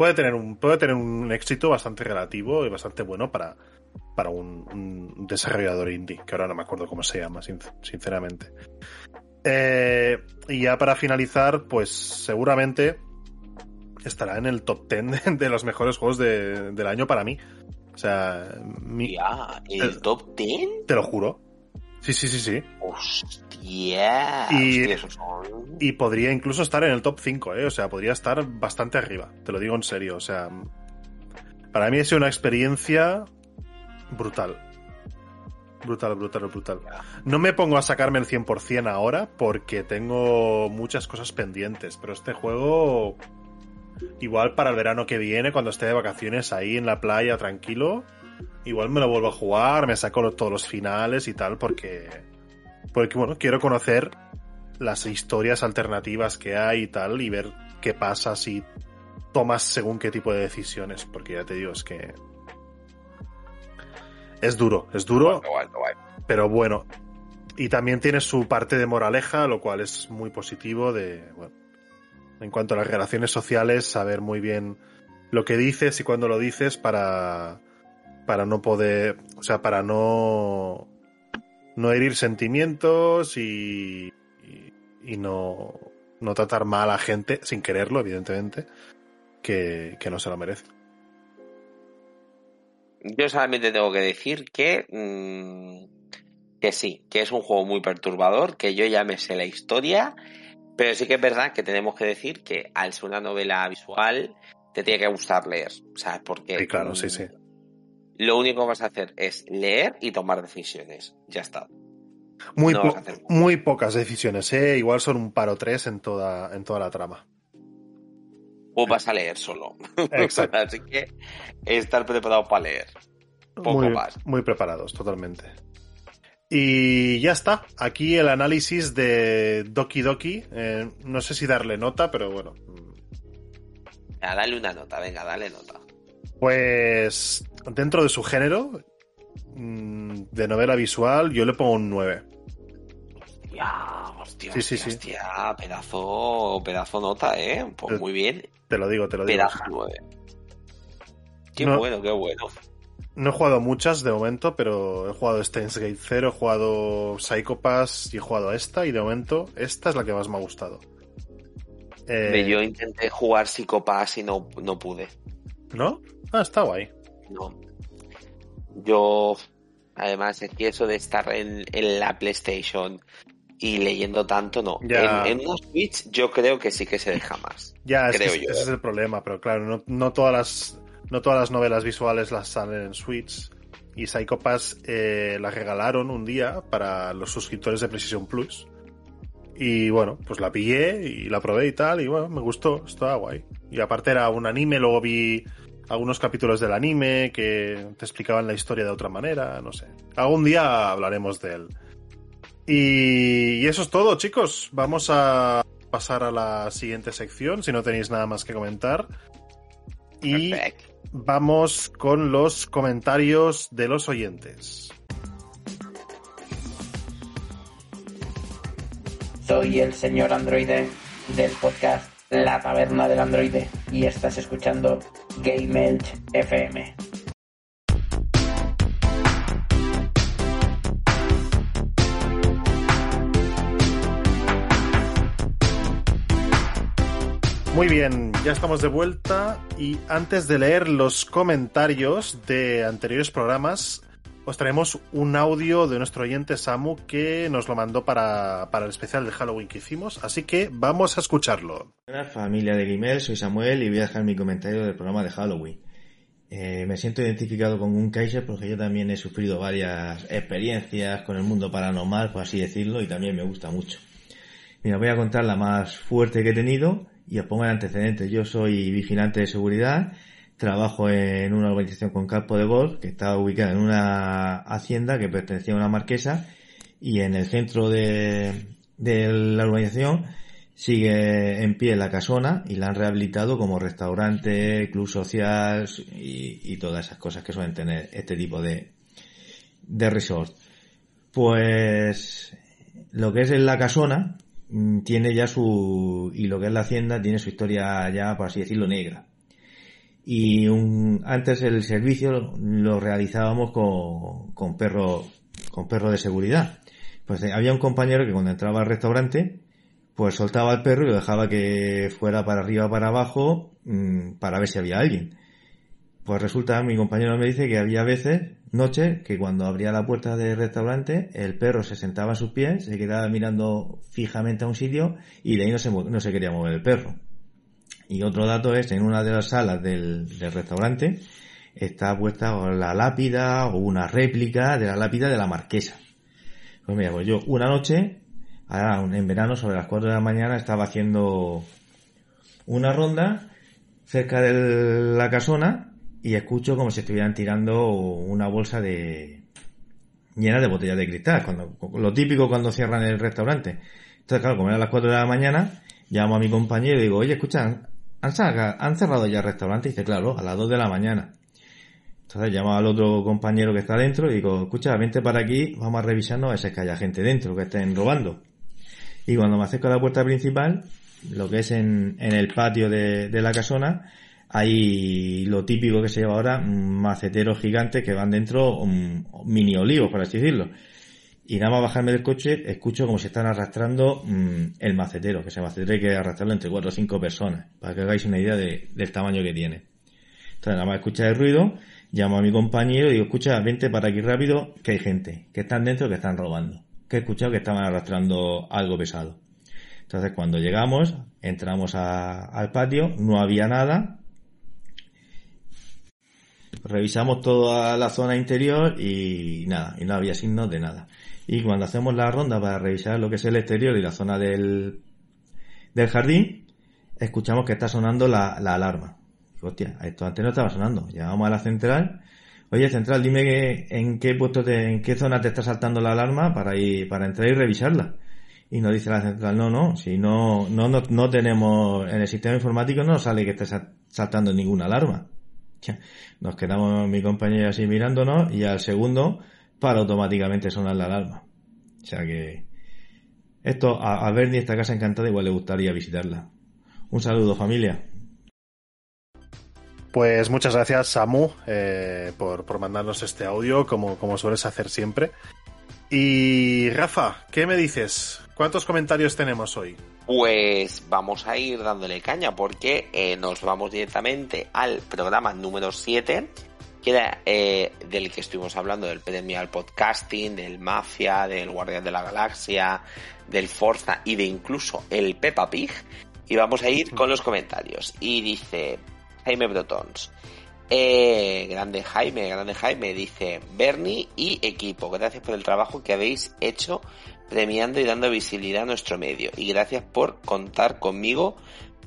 puede tener un, puede tener un éxito bastante relativo y bastante bueno para, para un, un desarrollador indie, que ahora no me acuerdo cómo se llama, sin- sinceramente. Eh, y ya para finalizar, pues seguramente estará en el top 10 de, de los mejores juegos de- del año para mí. O sea, mi- Ya, ¿el el- top 10? te lo juro. Sí, sí, sí, sí. Hostia. Y- hostia, esos son- Y podría incluso estar en el top 5, ¿eh? O sea, podría estar bastante arriba. Te lo digo en serio. O sea, para mí ha sido una experiencia brutal. Brutal, brutal, brutal. No me pongo a sacarme el 100% ahora porque tengo muchas cosas pendientes, pero este juego, igual para el verano que viene, cuando esté de vacaciones ahí en la playa tranquilo, igual me lo vuelvo a jugar, me saco todos los finales y tal, porque, porque bueno, quiero conocer las historias alternativas que hay y tal, y ver qué pasa si tomas según qué tipo de decisiones, porque ya te digo, es que es duro, es duro, Guay, guay, guay. pero bueno. Y también tiene su parte de moraleja, lo cual es muy positivo de, bueno, en cuanto a las relaciones sociales, saber muy bien lo que dices y cuándo lo dices para, para no poder, o sea, para no, no herir sentimientos y, y, y no, no tratar mal a gente, sin quererlo, evidentemente, que, que no se lo merece. Yo solamente tengo que decir que, mm, que sí, que es un juego muy perturbador, que yo ya me sé la historia, pero sí que es verdad que tenemos que decir que al ser una novela visual te tiene que gustar leer, ¿sabes? Porque Sí, claro, mm, sí, sí. Lo único que vas a hacer es leer y tomar decisiones, ya está. Muy, No po- pocas decisiones, ¿eh? Igual son un par o tres en toda, en toda la trama. O vas a leer solo. <laughs> Exacto. Así que estar preparado para leer. Poco muy, más. muy preparados, totalmente. Y ya está. Aquí el análisis de Doki Doki. Eh, no sé si darle nota, pero bueno. Dale una nota, venga, dale nota. Pues dentro de su género mm, de novela visual, yo le pongo un 9. Ya, hostia, Sí, sí, hostia, sí. hostia, pedazo, pedazo nota, ¿eh? Pues Eh, muy bien, Te lo digo, te lo digo. pedazo nueve. Qué No. bueno, qué bueno. No he jugado muchas de momento, pero he jugado Steins Gate 0, he jugado Psycho Pass y he jugado esta, y de momento esta es la que más me ha gustado. Eh... Yo intenté jugar Psycho Pass y no, no pude. ¿No? Ah, está guay. No. Yo, además, es que eso de estar en, en la PlayStation y leyendo tanto, no. En, en un Switch yo creo que sí que se deja más. Ya, creo ese es el problema, pero claro, no, no, todas las no todas las novelas visuales las salen en Switch. Y Psycho Pass eh, la regalaron un día para los suscriptores de Precision Plus. Y bueno, pues la pillé y la probé y tal, y bueno, me gustó, estaba guay. Y aparte era un anime, luego vi algunos capítulos del anime que te explicaban la historia de otra manera, no sé. Algún día hablaremos de él. Y, eso es todo, chicos. Vamos a pasar a la siguiente sección, si no tenéis nada más que comentar. Y vamos con los comentarios de los oyentes. Soy el señor androide del podcast La Taberna del Androide y estás escuchando Game Elch FM. Muy bien, ya estamos de vuelta y antes de leer los comentarios de anteriores programas, os traemos un audio de nuestro oyente Samu que nos lo mandó para, el especial de Halloween que hicimos, así que vamos a escucharlo. Hola familia de Gimel, soy Samuel y voy a dejar mi comentario del programa de Halloween. Eh, me siento identificado con un Kaiser porque yo también he sufrido varias experiencias con el mundo paranormal, por así decirlo, y también me gusta mucho. Mira, voy a contar la más fuerte que he tenido y os pongo el antecedente. Yo soy vigilante de seguridad, trabajo en una organización con campo de golf que está ubicada en una hacienda que pertenecía a una marquesa y en el centro de, la organización sigue en pie la casona y la han rehabilitado como restaurante, club social y, todas esas cosas que suelen tener este tipo de, de resort. Pues lo que es la casona, Mm, tiene ya su, y lo que es la hacienda tiene su historia ya, por así decirlo, negra. Y un, antes el servicio lo realizábamos con, con perro, con perro de seguridad. Pues eh, había un compañero que cuando entraba al restaurante, pues soltaba al perro y lo dejaba que fuera para arriba para abajo mm, para ver si había alguien. Pues resulta, mi compañero me dice que había veces, noches, que cuando abría la puerta del restaurante, el perro se sentaba a sus pies, se quedaba mirando fijamente a un sitio y de ahí no se, no se quería mover el perro. Y otro dato es, en una de las salas del, restaurante, está puesta la lápida o una réplica de la lápida de la marquesa. Pues mira, pues yo una noche, en verano, sobre las 4 de la mañana, estaba haciendo una ronda cerca de la casona y escucho como si estuvieran tirando una bolsa de llena de botellas de cristal, cuando lo típico cuando cierran el restaurante. Entonces, claro, como era las 4 de la mañana, llamo a mi compañero y digo, oye, escucha, ¿han, ¿han cerrado ya el restaurante? Y dice, claro, a las 2 de la mañana. Entonces llamo al otro compañero que está dentro y digo, escucha, vente para aquí, vamos a revisarnos a si que haya gente dentro, que estén robando. Y cuando me acerco a la puerta principal, lo que es en, en el patio de, la casona, hay lo típico que se lleva ahora, maceteros gigantes que van dentro, mini olivos, por así decirlo. Y nada más bajarme del coche, escucho como se están arrastrando mm, el macetero, que ese macetero hay que arrastrarlo entre cuatro o cinco personas, para que hagáis una idea del tamaño que tiene. Entonces nada más escuchar el ruido, llamo a mi compañero y digo, escucha, vente para aquí rápido, que hay gente, que están dentro, que están robando. Que he escuchado que estaban arrastrando algo pesado. Entonces cuando llegamos, entramos al patio, no había nada, revisamos toda la zona interior y nada, y no había signos de nada. Y cuando hacemos la ronda para revisar lo que es el exterior y la zona del, del jardín, escuchamos que está sonando la, alarma. hostia, esto antes no estaba sonando. Llamamos a la central. Oye, central, dime que, en qué puesto en qué zona te está saltando la alarma para ir, para entrar y revisarla. Y nos dice la central, no, no, si no, no, no, no tenemos, en el sistema informático no sale que esté saltando ninguna alarma. Nos quedamos mi compañero así mirándonos y al segundo para automáticamente sonar la alarma. O sea que esto a, a Bernie, esta casa encantada, igual le gustaría visitarla. Un saludo familia. Pues muchas gracias, Samu, eh, por, por, mandarnos este audio, como, como sueles hacer siempre. Y Rafa, ¿qué me dices? ¿Cuántos comentarios tenemos hoy? Pues vamos a ir dándole caña porque eh, nos vamos directamente al programa número 7, que era eh, del que estuvimos hablando, del premio al podcasting, del Mafia, del Guardián de la Galaxia, del Forza y de incluso el Peppa Pig. Y vamos a ir con los comentarios. Y dice Jaime Brotons. Eh, grande Jaime, grande Jaime, dice Bernie y equipo, gracias por el trabajo que habéis hecho premiando y dando visibilidad a nuestro medio. Y gracias por contar conmigo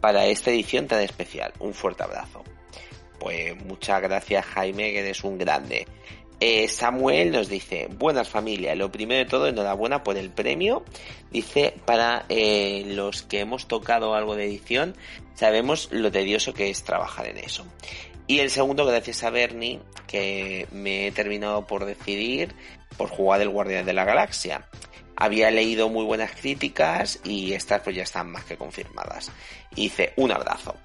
para esta edición tan especial. Un fuerte abrazo. Pues muchas gracias Jaime, que eres un grande. Eh, Samuel nos dice, buenas familia, lo primero de todo, enhorabuena por el premio. Dice, para eh, los que hemos tocado algo de edición, sabemos lo tedioso que es trabajar en eso. Y el segundo, gracias a Bernie, que me he terminado por decidir por jugar el Guardián de la Galaxia. Había leído muy buenas críticas y estas pues ya están más que confirmadas. dice, un abrazo.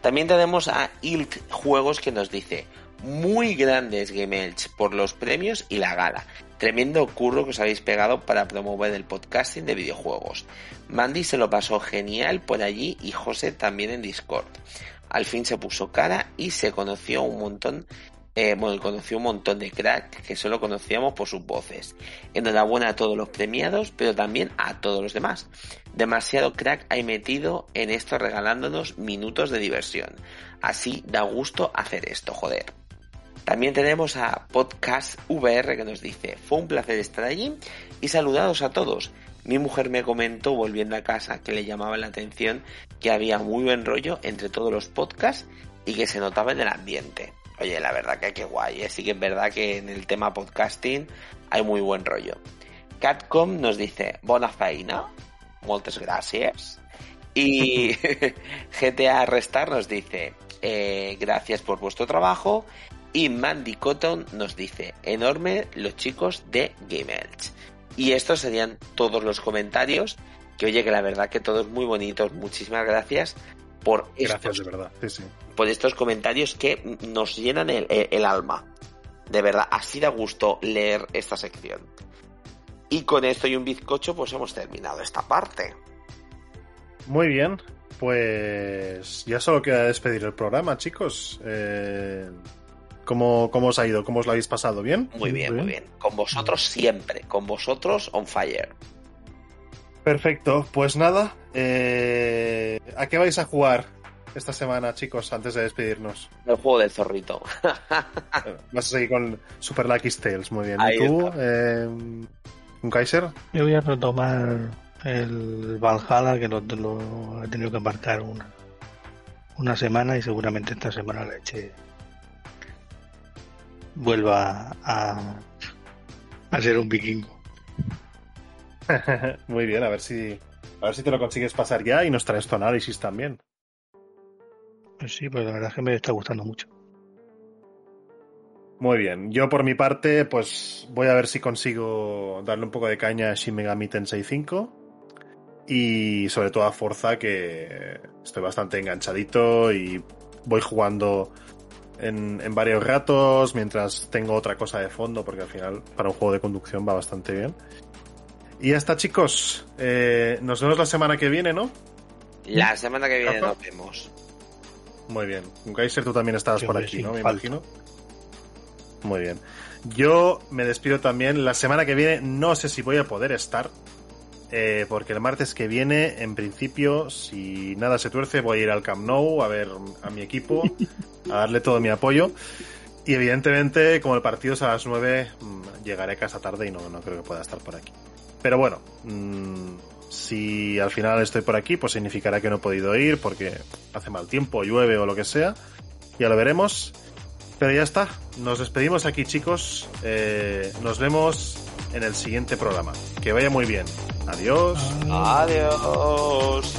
También tenemos a Ilt Juegos que nos dice, muy grandes Game Elch por los premios y la gala. Tremendo curro que os habéis pegado para promover el podcasting de videojuegos. Mandy se lo pasó genial por allí y José también en Discord. Al fin se puso cara y se conoció un montón eh, bueno, conoció un montón de crack que solo conocíamos por sus voces. Enhorabuena a todos los premiados, pero también a todos los demás. Demasiado crack hay metido en esto regalándonos minutos de diversión. Así da gusto hacer esto, joder. También tenemos a Podcast VR que nos dice, fue un placer estar allí y saludados a todos. Mi mujer me comentó volviendo a casa que le llamaba la atención que había muy buen rollo entre todos los podcasts y que se notaba en el ambiente. Oye, la verdad que qué guay, ¿eh? sí que es verdad que en el tema podcasting hay muy buen rollo. Catcom nos dice, bona feina, muchas gracias. Y <laughs> GTA Restar nos dice, eh, gracias por vuestro trabajo. Y Mandy Cotton nos dice, enorme los chicos de Game Edge. Y estos serían todos los comentarios. Que oye, que la verdad que todos muy bonitos. Muchísimas gracias por Gracias, de verdad. Por estos comentarios que nos llenan el, alma. De verdad, así da gusto leer esta sección. Y con esto y un bizcocho, pues hemos terminado esta parte. Muy bien, pues ya solo queda despedir el programa, chicos. Eh, ¿cómo, ¿Cómo os ha ido? ¿Cómo os lo habéis pasado? ¿Bien? Muy bien, muy bien. Con vosotros siempre, con vosotros on fire. Perfecto, pues nada. Eh, ¿A qué vais a jugar esta semana, chicos, antes de despedirnos? El juego del zorrito. Vas a seguir con Super Lucky Tales, muy bien. ¿Y tú, eh, un Kaiser? Yo voy a retomar el Valhalla, que lo, he tenido que embarcar una, una semana y seguramente esta semana la eche vuelva a, a ser un vikingo. <laughs> Muy bien, a ver si a ver si te lo consigues pasar ya y nos traes tu análisis también. Pues sí, pues la verdad es que me está gustando mucho. Muy bien, yo por mi parte, pues voy a ver si consigo darle un poco de caña a Shin Megami Tensei 5 y sobre todo a Forza que estoy bastante enganchadito y voy jugando en, en, varios ratos mientras tengo otra cosa de fondo porque al final para un juego de conducción va bastante bien y ya está, chicos. Eh, nos vemos la semana que viene, ¿no? La semana que viene nos vemos. Muy bien. Kaiser, tú también estabas por aquí, ¿no? Me imagino. Muy bien. Yo me despido también. La semana que viene no sé si voy a poder estar. Eh, porque el martes que viene, en principio, si nada se tuerce, voy a ir al Camp Nou a ver a mi equipo, <laughs> a darle todo mi apoyo. Y evidentemente, como el partido es a las 9, mm, llegaré a casa tarde y no, no creo que pueda estar por aquí. Pero bueno, mmm, si al final estoy por aquí, pues significará que no he podido ir porque hace mal tiempo, llueve o lo que sea. Ya lo veremos. Pero ya está. Nos despedimos aquí, chicos. Eh, nos vemos en el siguiente programa. Que vaya muy bien. Adiós. Adiós.